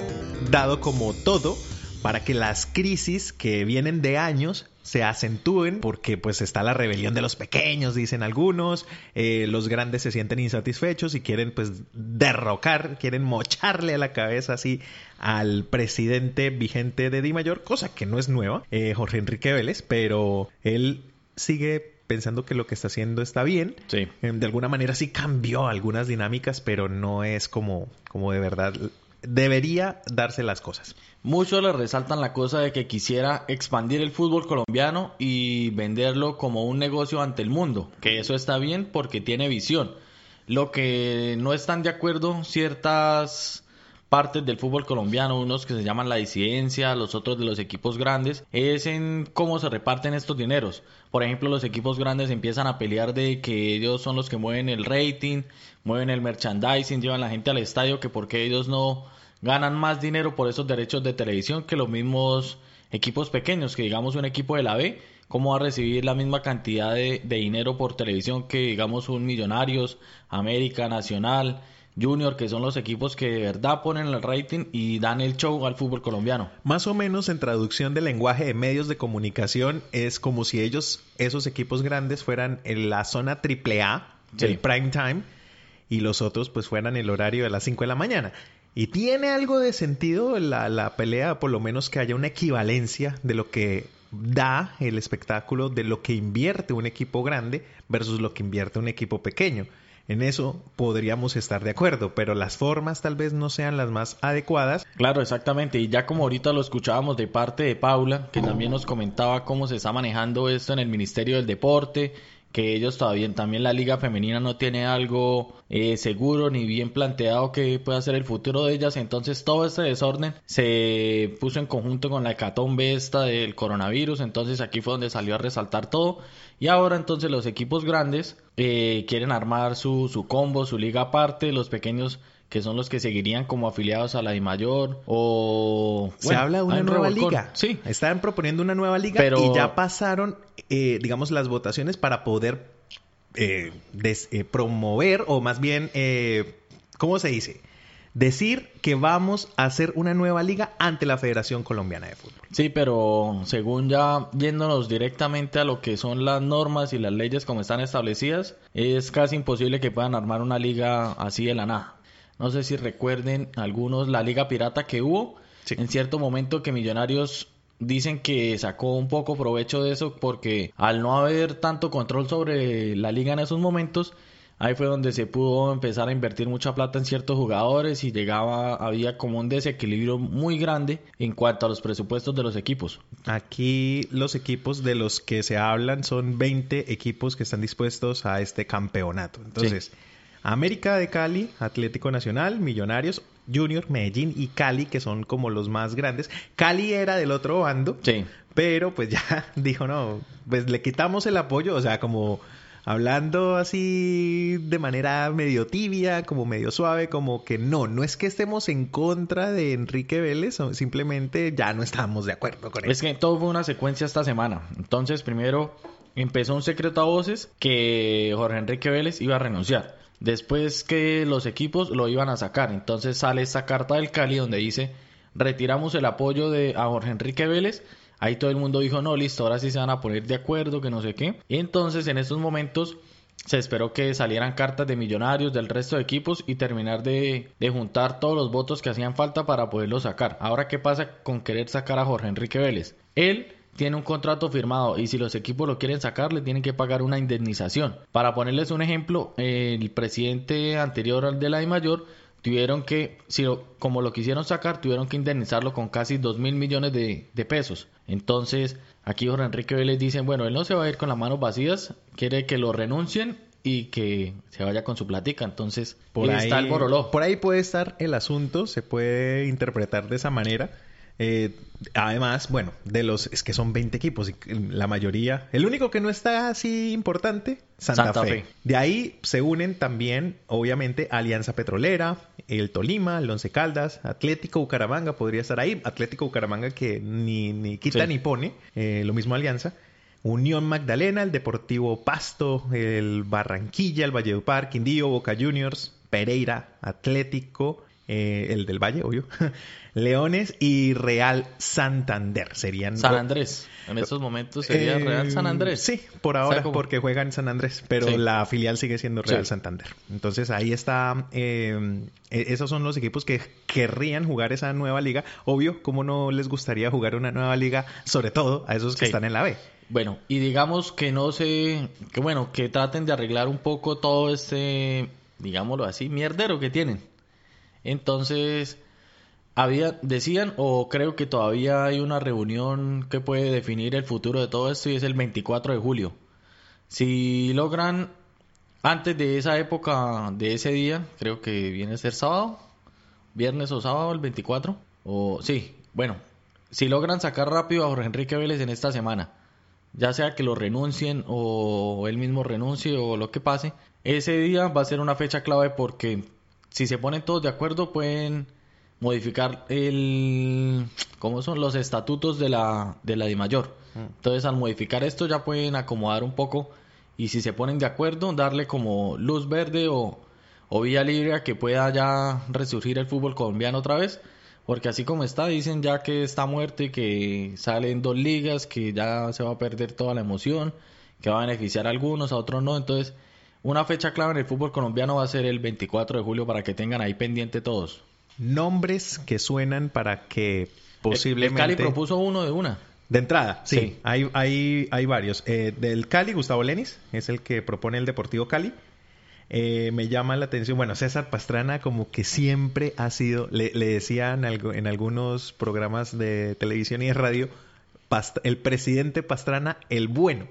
dado como todo para que las crisis que vienen de años se acentúen porque pues está la rebelión de los pequeños, dicen algunos, eh, los grandes se sienten insatisfechos y quieren pues derrocar, quieren mocharle a la cabeza así al presidente vigente de Di Mayor, cosa que no es nueva, eh, Jorge Enrique Vélez, pero él sigue pensando que lo que está haciendo está bien. Sí. Eh, de alguna manera sí cambió algunas dinámicas, pero no es como, como de verdad debería darse las cosas. Muchos le resaltan la cosa de que quisiera expandir el fútbol colombiano y venderlo como un negocio ante el mundo, que eso está bien porque tiene visión. Lo que no están de acuerdo ciertas partes del fútbol colombiano, unos que se llaman la disidencia, los otros de los equipos grandes, es en cómo se reparten estos dineros. Por ejemplo, los equipos grandes empiezan a pelear de que ellos son los que mueven el rating, mueven el merchandising, llevan la gente al estadio, que porque ellos no ganan más dinero por esos derechos de televisión que los mismos equipos pequeños, que digamos un equipo de la B, ¿cómo va a recibir la misma cantidad de, de dinero por televisión que digamos un Millonarios, América, Nacional? Junior, que son los equipos que de verdad ponen el rating y dan el show al fútbol colombiano. Más o menos en traducción del lenguaje de medios de comunicación es como si ellos, esos equipos grandes, fueran en la zona triple A del prime time y los otros pues fueran el horario de las 5 de la mañana. Y tiene algo de sentido la, la pelea, por lo menos que haya una equivalencia de lo que da el espectáculo, de lo que invierte un equipo grande versus lo que invierte un equipo pequeño. En eso podríamos estar de acuerdo, pero las formas tal vez no sean las más adecuadas. Claro, exactamente. Y ya como ahorita lo escuchábamos de parte de Paula, que también nos comentaba cómo se está manejando esto en el Ministerio del Deporte, que ellos todavía también la liga femenina no tiene algo eh, seguro ni bien planteado que pueda ser el futuro de ellas. Entonces todo este desorden se puso en conjunto con la hecatombe esta del coronavirus. Entonces aquí fue donde salió a resaltar todo. Y ahora entonces los equipos grandes eh, quieren armar su, su combo, su liga aparte, los pequeños que son los que seguirían como afiliados a la I mayor o se habla de una nueva liga sí estaban proponiendo una nueva liga pero... y ya pasaron eh, digamos las votaciones para poder eh, promover o más bien cómo se dice decir que vamos a hacer una nueva liga ante la Federación Colombiana de Fútbol. Sí, pero según ya yéndonos directamente a lo que son las normas y las leyes como están establecidas, es casi imposible que puedan armar una liga así de la nada. No sé si recuerden algunos la liga pirata que hubo. En cierto momento que Millonarios dicen que sacó un poco provecho de eso porque al no haber tanto control sobre la liga en esos momentos, ahí fue donde se pudo empezar a invertir mucha plata en ciertos jugadores y llegaba, había como un desequilibrio muy grande en cuanto a los presupuestos de los equipos. Aquí los equipos de los que se hablan son 20 equipos que están dispuestos a este campeonato. Entonces, América de Cali, Atlético Nacional, Millonarios, Junior, Medellín y Cali, que son como los más grandes. Cali era del otro bando, sí. pero pues ya dijo, no, pues le quitamos el apoyo, o sea, como hablando así de manera medio tibia, como medio suave, como que no, no es que estemos en contra de Enrique Vélez, simplemente ya no estamos de acuerdo con él. Es que todo fue una secuencia esta semana. Entonces, primero empezó un secreto a voces que Jorge Enrique Vélez iba a renunciar. Después que los equipos lo iban a sacar. Entonces sale esta carta del Cali donde dice retiramos el apoyo de a Jorge Enrique Vélez. Ahí todo el mundo dijo, no, listo, ahora sí se van a poner de acuerdo, que no sé qué. Y entonces en estos momentos se esperó que salieran cartas de millonarios del resto de equipos y terminar de, de, juntar todos los votos que hacían falta para poderlo sacar. Ahora, ¿qué pasa con querer sacar a Jorge Enrique Vélez? Él tiene un contrato firmado y si los equipos lo quieren sacar le tienen que pagar una indemnización. Para ponerles un ejemplo, el presidente anterior al de la I mayor tuvieron que, si como lo quisieron sacar, tuvieron que indemnizarlo con casi 2 mil millones de, pesos. Entonces, aquí Jorge Enrique Vélez dice, bueno, él no se va a ir con las manos vacías, quiere que lo renuncien y que se vaya con su platica. Entonces, por ahí está el boroló. Por ahí puede estar el asunto, se puede interpretar de esa manera. Eh, además, bueno, de los, es que son 20 equipos y la mayoría, el único que no está así importante, Santa, Fe. De ahí se unen también, obviamente, Alianza Petrolera, el Tolima, el Once Caldas, Atlético Bucaramanga podría estar ahí, Atlético Bucaramanga que ni, ni quita ni pone, eh, lo mismo Alianza. Unión Magdalena, el Deportivo Pasto, el Barranquilla, el Valledupar, Quindío, Boca Juniors, Pereira, Atlético, eh, el del Valle, obvio, Leones y Real Santander. Serían. San Andrés. En estos momentos sería eh, Real San Andrés. Sí, por ahora, porque juegan en San Andrés, pero la filial sigue siendo Real Santander. Entonces ahí está. Eh, e-, esos son los equipos que querrían jugar esa nueva liga. Obvio, ¿cómo no les gustaría jugar una nueva liga? Sobre todo a esos que están en la B. Bueno, y digamos que no sé, que bueno, que traten de arreglar un poco todo este, digámoslo así, mierdero que tienen. Entonces, había, decían, o creo que todavía hay una reunión que puede definir el futuro de todo esto y es el 24 de julio. Si logran, antes de esa época, de ese día, creo que viene a ser sábado, viernes o sábado, el 24, o sí, bueno, si logran sacar rápido a Jorge Enrique Vélez en esta semana, ya sea que lo renuncien o él mismo renuncie o lo que pase, ese día va a ser una fecha clave porque si se ponen todos de acuerdo pueden modificar el cómo son los estatutos de la de la mayor mm. Entonces, al modificar esto ya pueden acomodar un poco y si se ponen de acuerdo, darle como luz verde o, o vía libre a que pueda ya resurgir el fútbol colombiano otra vez. Porque así como está, dicen ya que está muerto y que salen dos ligas, que ya se va a perder toda la emoción, que va a beneficiar a algunos, a otros no. Entonces, una fecha clave en el fútbol colombiano va a ser el 24 de julio para que tengan ahí pendiente todos nombres que suenan para que posiblemente... El, Cali propuso uno de una. De entrada, sí, Hay, hay, hay varios. Eh, del Cali, Gustavo Lenis, es el que propone el Deportivo Cali. Eh, me llama la atención, bueno, César Pastrana como que siempre ha sido, le, decían algo, en algunos programas de televisión y de radio, el presidente Pastrana, el bueno.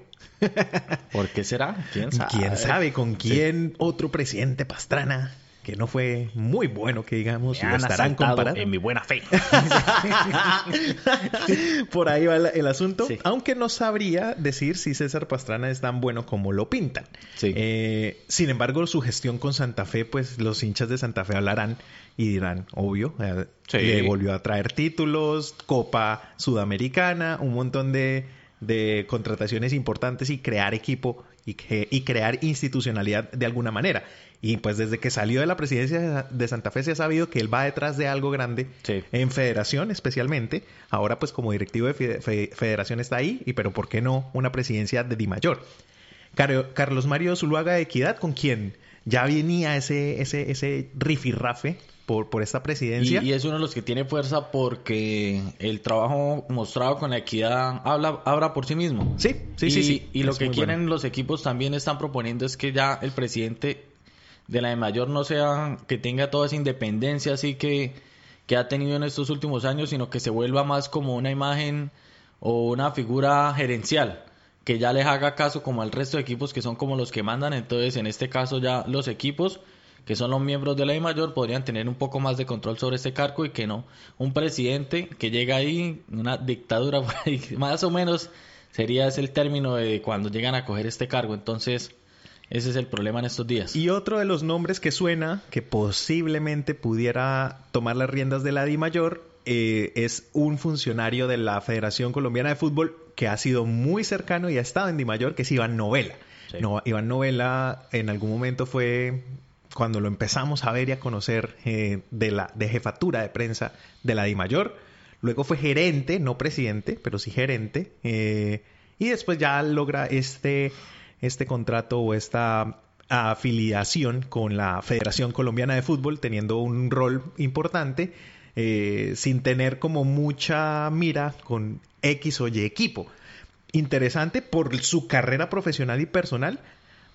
¿Por qué será? ¿Quién sabe? ¿Quién sabe con quién otro presidente Pastrana que no fue muy bueno, que digamos, lo estarán comparando. En mi buena fe. Por ahí va el, asunto. Aunque no sabría decir si César Pastrana es tan bueno como lo pintan. Eh, sin embargo, su gestión con Santa Fe, pues los hinchas de Santa Fe hablarán y dirán, obvio, eh, le volvió a traer títulos, Copa Sudamericana, un montón de, de contrataciones importantes y crear equipo y, y crear institucionalidad de alguna manera. Y pues desde que salió de la presidencia de Santa Fe se ha sabido que él va detrás de algo grande en federación especialmente. Ahora pues como directivo de federación está ahí, y pero ¿por qué no una presidencia de Di Mayor? Carlos Mario Zuluaga de Equidad, con quien ya venía ese, ese, ese rifirrafe por, por esta presidencia. Y, es uno de los que tiene fuerza porque el trabajo mostrado con la equidad habla, habla por sí mismo. Sí, sí, sí, sí. Y lo que quieren los equipos también están proponiendo es que ya el presidente de la de mayor no sea que tenga toda esa independencia así que, que ha tenido en estos últimos años, sino que se vuelva más como una imagen o una figura gerencial que ya les haga caso como al resto de equipos que son como los que mandan. Entonces, en este caso ya los equipos que son los miembros de la I mayor podrían tener un poco más de control sobre este cargo y que no un presidente que llega ahí, una dictadura más o menos sería ese el término de cuando llegan a coger este cargo. Entonces, ese es el problema en estos días. Y otro de los nombres que suena que posiblemente pudiera tomar las riendas de la Di Mayor eh, es un funcionario de la Federación Colombiana de Fútbol que ha sido muy cercano y ha estado en Di Mayor, que es Iván Novela. No, Iván Novela en algún momento fue cuando lo empezamos a ver y a conocer eh, de la de jefatura de prensa de la Di Mayor. Luego fue gerente, no presidente, pero sí gerente. Eh, y después ya logra este, este contrato o esta afiliación con la Federación Colombiana de Fútbol, teniendo un rol importante eh, sin tener como mucha mira con X o Y equipo. Interesante por su carrera profesional y personal,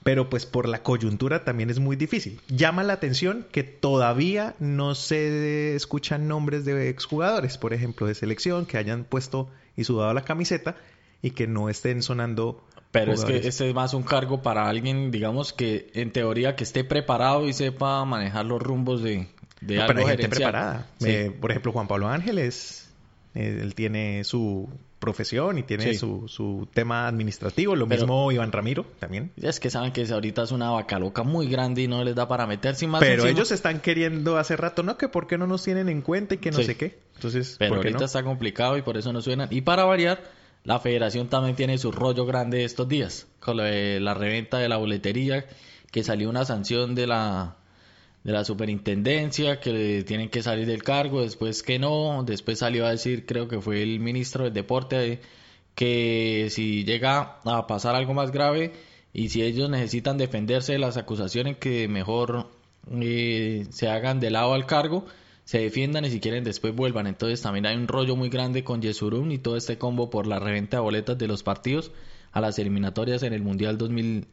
pero pues por la coyuntura también es muy difícil. Llama la atención que todavía no se escuchan nombres de exjugadores, por ejemplo, de selección, que hayan puesto y sudado la camiseta y que no estén sonando. Pero es que este es más un cargo para alguien, digamos, que en teoría que esté preparado y sepa manejar los rumbos de, de algo pero hay gente preparada. Eh, por ejemplo, Juan Pablo Ángeles, eh, él tiene su profesión y tiene su, su, tema administrativo. Lo mismo Iván Ramiro también. Es que saben que ahorita es una vaca loca muy grande y no les da para meterse más. Pero ellos están queriendo hace rato, ¿no? Que por qué no nos tienen en cuenta y que no sé qué. Entonces, pero ahorita está complicado y por eso no suenan. Y para variar, la federación también tiene su rollo grande estos días. Con la reventa de la boletería, que salió una sanción de la de la superintendencia que tienen que salir del cargo, después que no, después salió a decir, creo que fue el ministro del deporte, que si llega a pasar algo más grave y si ellos necesitan defenderse de las acusaciones, que mejor eh, se hagan de lado al cargo, se defiendan y si quieren después vuelvan. Entonces también hay un rollo muy grande con Yesurún y todo este combo por la reventa de boletas de los partidos a las eliminatorias en el Mundial 2000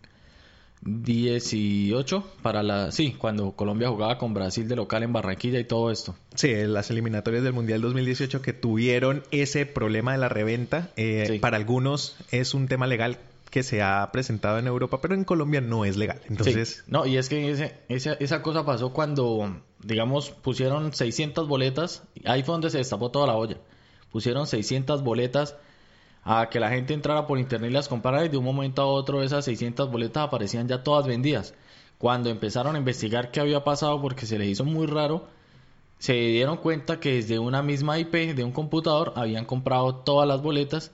18 para la sí, cuando Colombia jugaba con Brasil de local en Barranquilla y todo esto. Sí, las eliminatorias del Mundial 2018 que tuvieron ese problema de la reventa, eh, para algunos es un tema legal que se ha presentado en Europa, pero en Colombia no es legal. Entonces, no, y es que ese, esa, esa cosa pasó cuando, digamos, pusieron 600 boletas, ahí fue donde se destapó toda la olla. Pusieron 600 boletas a que la gente entrara por internet y las comprara y de un momento a otro esas 600 boletas aparecían ya todas vendidas. Cuando empezaron a investigar qué había pasado porque se les hizo muy raro, se dieron cuenta que desde una misma IP de un computador habían comprado todas las boletas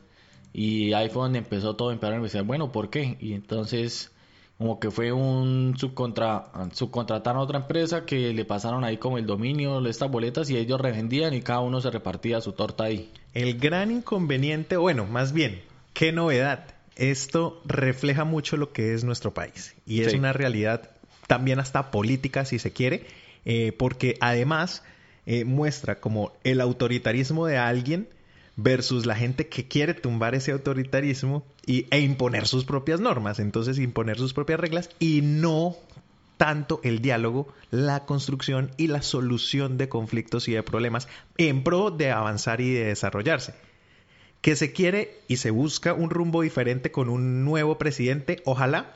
y ahí fue donde empezó todo, empezaron a investigar, bueno, ¿por qué? Y entonces como que fue un subcontra, subcontrataron a otra empresa que le pasaron ahí como el dominio de estas boletas y ellos revendían y cada uno se repartía su torta ahí. El gran inconveniente, bueno, más bien, qué novedad. Esto refleja mucho lo que es nuestro país y es una realidad también hasta política si se quiere, eh, porque además eh, muestra como el autoritarismo de alguien versus la gente que quiere tumbar ese autoritarismo y, e imponer sus propias normas, entonces imponer sus propias reglas y no tanto el diálogo, la construcción y la solución de conflictos y de problemas en pro de avanzar y de desarrollarse. Que se quiere y se busca un rumbo diferente con un nuevo presidente, ojalá,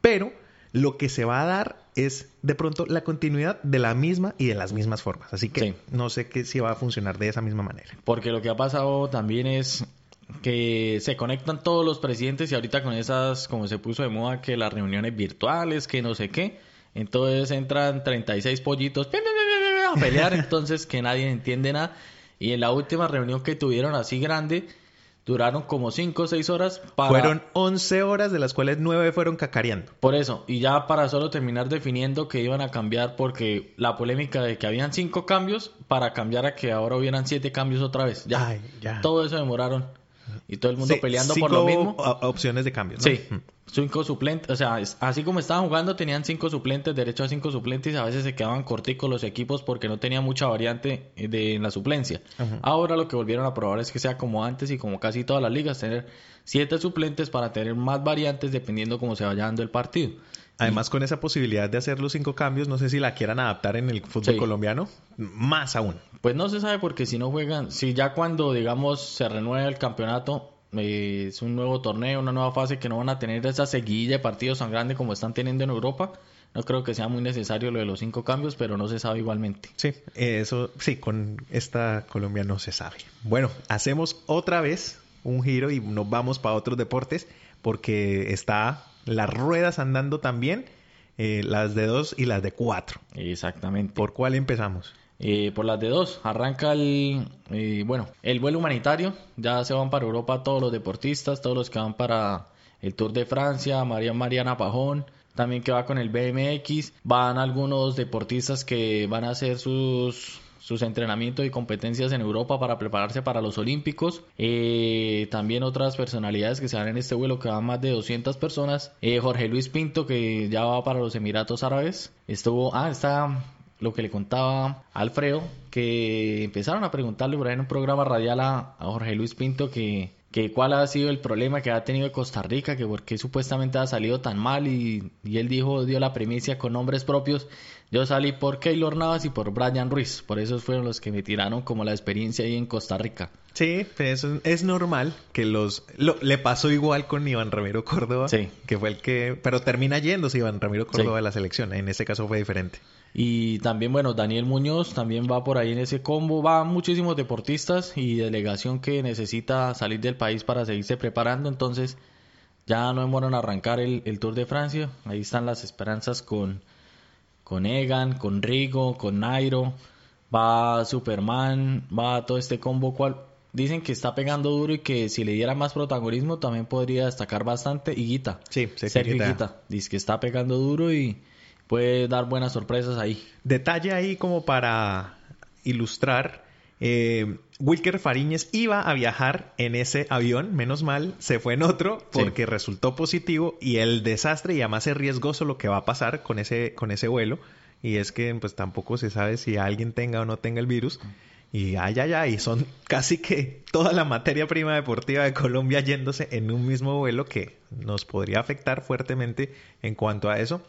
pero lo que se va a dar es de pronto la continuidad de la misma y de las mismas formas. Así que no sé qué si va a funcionar de esa misma manera. Porque lo que ha pasado también es que se conectan todos los presidentes y ahorita con esas, como se puso de moda, que las reuniones virtuales, que no sé qué. Entonces entran 36 pollitos a pelear, entonces que nadie entiende nada. Y en la última reunión que tuvieron así grande, duraron como 5 o 6 horas para... Fueron 11 horas, de las cuales 9 fueron cacareando. Por eso, y ya para solo terminar definiendo que iban a cambiar, porque la polémica de que habían 5 cambios, para cambiar a que ahora hubieran 7 cambios otra vez. Ya, Ay, ya. todo eso demoraron. Y todo el mundo Sí, peleando por lo mismo. opciones de cambio, ¿no? Sí, Mm. cinco suplentes, o sea, así como estaban jugando tenían cinco suplentes, derecho a cinco suplentes, y a veces se quedaban corticos los equipos porque no tenía mucha variante de, en la suplencia. Ahora lo que volvieron a probar es que sea como antes y como casi todas las ligas, tener siete suplentes para tener más variantes dependiendo cómo se vaya dando el partido. Además, con esa posibilidad de hacer los cinco cambios, no sé si la quieran adaptar en el fútbol Sí. colombiano. Más aún. Pues no se sabe porque si no juegan, si ya cuando digamos se renueva el campeonato, eh, es un nuevo torneo, una nueva fase que no van a tener esa seguidilla de partidos tan grande como están teniendo en Europa, no creo que sea muy necesario lo de los cinco cambios, pero no se sabe igualmente. Sí, eso sí, con esta Colombia no se sabe. Bueno, hacemos otra vez un giro y nos vamos para otros deportes porque está las ruedas andando también, eh, las de dos y las de cuatro. Exactamente. ¿Por cuál empezamos? Eh, por las de dos, arranca el, eh, bueno, el vuelo humanitario, ya se van para Europa todos los deportistas, todos los que van para el Tour de Francia, María Mariana Pajón, también que va con el BMX, van algunos deportistas que van a hacer sus sus entrenamientos y competencias en Europa para prepararse para los Olímpicos. Eh, también otras personalidades que se van en este vuelo que van más de 200 personas. Eh, Jorge Luis Pinto que ya va para los Emiratos Árabes. Estuvo, ah, está lo que le contaba Alfredo, que empezaron a preguntarle por ahí en un programa radial a, Jorge Luis Pinto que, que cuál ha sido el problema que ha tenido Costa Rica, que por qué supuestamente ha salido tan mal y, y él dijo, dio la primicia con nombres propios. Yo salí por Keylor Navas y por Brian Ruiz, por esos fueron los que me tiraron como la experiencia ahí en Costa Rica. Sí, eso es normal que los... lo- le pasó igual con Iván Ramiro Córdoba, Sí. que fue el que... Pero termina yéndose Iván Ramiro Córdoba Sí. de la selección. En ese caso fue diferente. Y también, bueno, Daniel Muñoz también va por ahí en ese combo. Va muchísimos deportistas y delegación que necesita salir del país para seguirse preparando. Entonces, ya no demoran a arrancar el, el Tour de Francia. Ahí están las esperanzas con, con Egan, con Rigo, con Nairo. Va Superman, va todo este combo. Cual dicen que está pegando duro y que si le diera más protagonismo también podría destacar bastante. Y Guita. Sí, Sergio Higuita. Higuita. Dice que está pegando duro y puede dar buenas sorpresas ahí. Detalle ahí como para ilustrar. Eh, Wilker Fariñez iba a viajar en ese avión, menos mal, se fue en otro porque resultó positivo y el desastre y además es riesgoso lo que va a pasar con ese, con ese vuelo y es que pues tampoco se sabe si alguien tenga o no tenga el virus y ay ay ay, son casi que toda la materia prima deportiva de Colombia yéndose en un mismo vuelo que nos podría afectar fuertemente en cuanto a eso.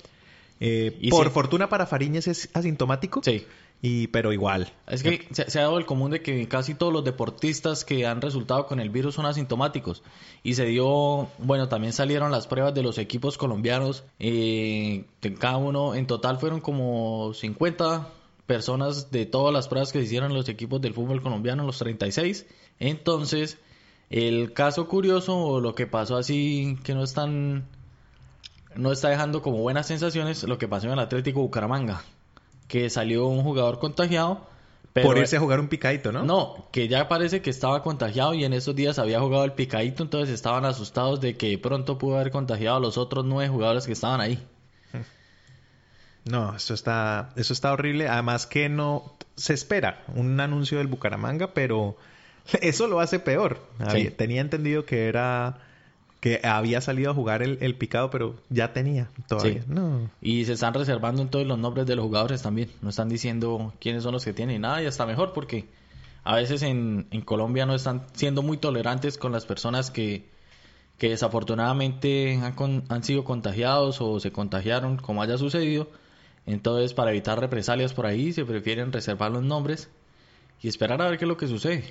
Eh, por sí. fortuna para Fariñez es asintomático. Sí. Y, pero igual. Es que se, ha dado el común de que casi todos los deportistas que han resultado con el virus son asintomáticos. Y se dio, bueno, también salieron las pruebas de los equipos colombianos. eh, que cada uno, en total fueron como 50 personas de todas las pruebas que se hicieron en los equipos del fútbol colombiano, los 36. Entonces, el caso curioso o lo que pasó así que no están no está dejando como buenas sensaciones lo que pasó en el Atlético Bucaramanga, que salió un jugador contagiado, pero por irse a jugar un picadito, ¿no? no, que ya parece que estaba contagiado y en esos días había jugado el picadito, entonces estaban asustados de que pronto pudo haber contagiado a los otros nueve jugadores que estaban ahí. No, eso está, eso está horrible. Además que no se espera un anuncio del Bucaramanga, pero eso lo hace peor. Sí. Tenía entendido que era que había salido a jugar el, el picado, pero ya tenía todavía. Sí. No. Y se están reservando entonces los nombres de los jugadores también. No están diciendo quiénes son los que tienen y nada, y hasta mejor porque a veces en, en Colombia no están siendo muy tolerantes con las personas que, que desafortunadamente han, con- han sido contagiados o se contagiaron, como haya sucedido. Entonces, para evitar represalias por ahí, se prefieren reservar los nombres y esperar a ver qué es lo que sucede.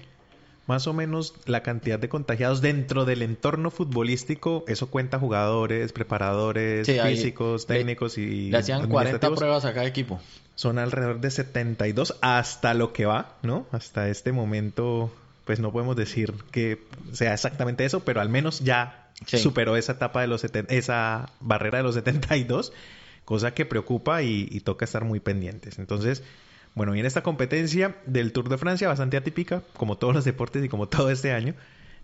Más o menos la cantidad de contagiados dentro del entorno futbolístico, eso cuenta jugadores, preparadores, Sí, físicos, le- técnicos y Le hacían 40 administrativos. pruebas a cada equipo. Son alrededor de 72 hasta lo que va, ¿no? Hasta este momento, pues no podemos decir que sea exactamente eso, pero al menos ya Sí. superó esa etapa de los esa barrera de los 72, cosa que preocupa y, y toca estar muy pendientes. Entonces, bueno, viene esta competencia del Tour de Francia, bastante atípica, como todos los deportes y como todo este año.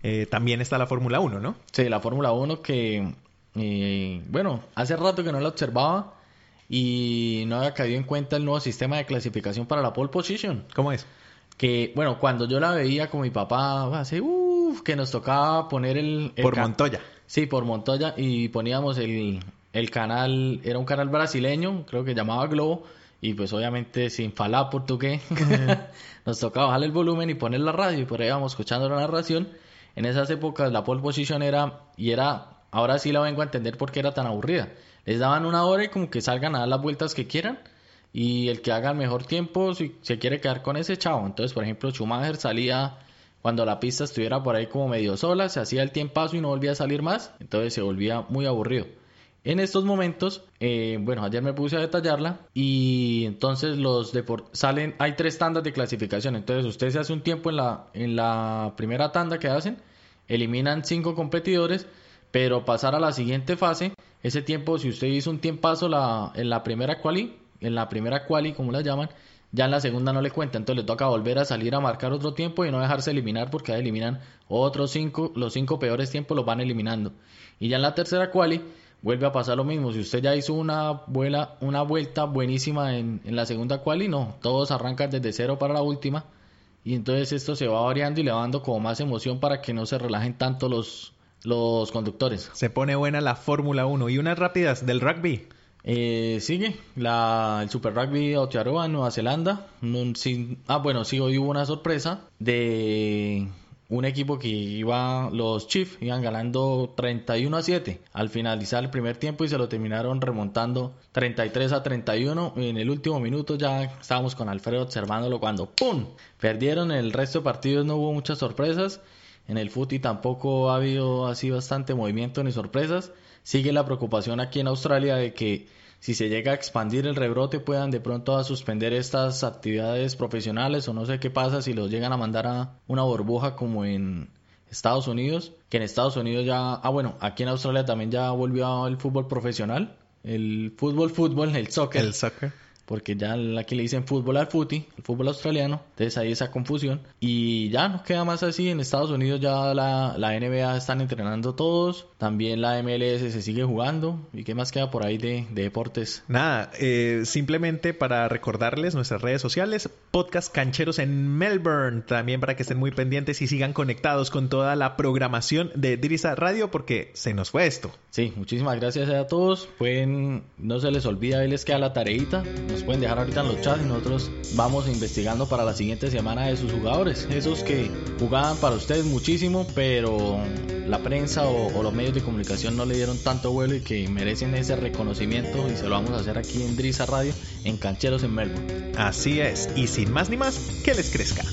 eh, también está la Fórmula 1, ¿no? Sí, la Fórmula 1 que, eh, bueno, hace rato que no la observaba y no había caído en cuenta el nuevo sistema de clasificación para la pole position. ¿Cómo es? Que, bueno, cuando yo la veía con mi papá, hace, uff, que nos tocaba poner el... el Por Montoya. Sí, por Montoya y poníamos el, el canal, era un canal brasileño, creo que llamaba Globo, y pues obviamente sin falar portugués, nos tocaba bajarle el volumen y poner la radio y por ahí íbamos escuchando la narración. En esas épocas la pole position era, y era, ahora sí la vengo a entender por qué era tan aburrida. Les daban una hora y como que salgan a dar las vueltas que quieran y el que haga el mejor tiempo, si se quiere quedar con ese chavo. Entonces, por ejemplo, Schumacher salía cuando la pista estuviera por ahí como medio sola, se hacía el tiempazo y no volvía a salir más, entonces se volvía muy aburrido. En estos momentos, eh, bueno, ayer me puse a detallarla y entonces los depor- salen, hay tres tandas de clasificación, entonces usted se hace un tiempo en la, en la primera tanda que hacen, eliminan cinco competidores, pero pasar a la siguiente fase, ese tiempo, si usted hizo un tiempazo la, en la primera quali, en la primera quali, como la llaman, ya en la segunda no le cuenta, entonces le toca volver a salir a marcar otro tiempo y no dejarse eliminar porque ahí eliminan otros cinco, los cinco peores tiempos los van eliminando. Y ya en la tercera quali vuelve a pasar lo mismo, si usted ya hizo una, vuela, una vuelta buenísima en, en la segunda quali, no, todos arrancan desde cero para la última y entonces esto se va variando y le va dando como más emoción para que no se relajen tanto los, los conductores. Se pone buena la Fórmula 1. Y unas rápidas del rugby. Eh, sigue la, el Super Rugby Aotearoa, Nueva Zelanda. Ah, bueno, sí, hoy hubo una sorpresa de un equipo que iba, los Chiefs, iban ganando 31 a 7 al finalizar el primer tiempo y se lo terminaron remontando 33 a 31. Y en el último minuto ya estábamos con Alfredo observándolo cuando ¡pum! Perdieron. El resto de partidos no hubo muchas sorpresas. En el fútbol tampoco ha habido así bastante movimiento ni sorpresas. Sigue la preocupación aquí en Australia de que si se llega a expandir el rebrote puedan de pronto a suspender estas actividades profesionales o no sé qué pasa si los llegan a mandar a una burbuja como en Estados Unidos, que en Estados Unidos ya, ah bueno, aquí en Australia también ya volvió el fútbol profesional, el fútbol fútbol, el soccer El soccer. Porque ya aquí le dicen fútbol al footy, el fútbol australiano, entonces hay esa confusión. Y ya no queda más así, en Estados Unidos ya la, la NBA están entrenando todos, también la MLS se sigue jugando, y qué más queda por ahí de, de deportes. Nada, eh, simplemente para recordarles nuestras redes sociales, podcast Cancheros en Melbourne, también para que estén muy pendientes y sigan conectados con toda la programación de Drisa Radio porque se nos fue esto. Sí, muchísimas gracias a todos, pueden, no se les olvida, ahí les queda la tareita, nos pueden dejar ahorita en los chats y nosotros vamos investigando para la siguiente semana de sus jugadores, esos que jugaban para ustedes muchísimo, pero la prensa o, o los medios de comunicación no le dieron tanto vuelo y que merecen ese reconocimiento y se lo vamos a hacer aquí en Drisa Radio, en Cancheros en Melbourne. Así es, y sin más ni más, que les crezca.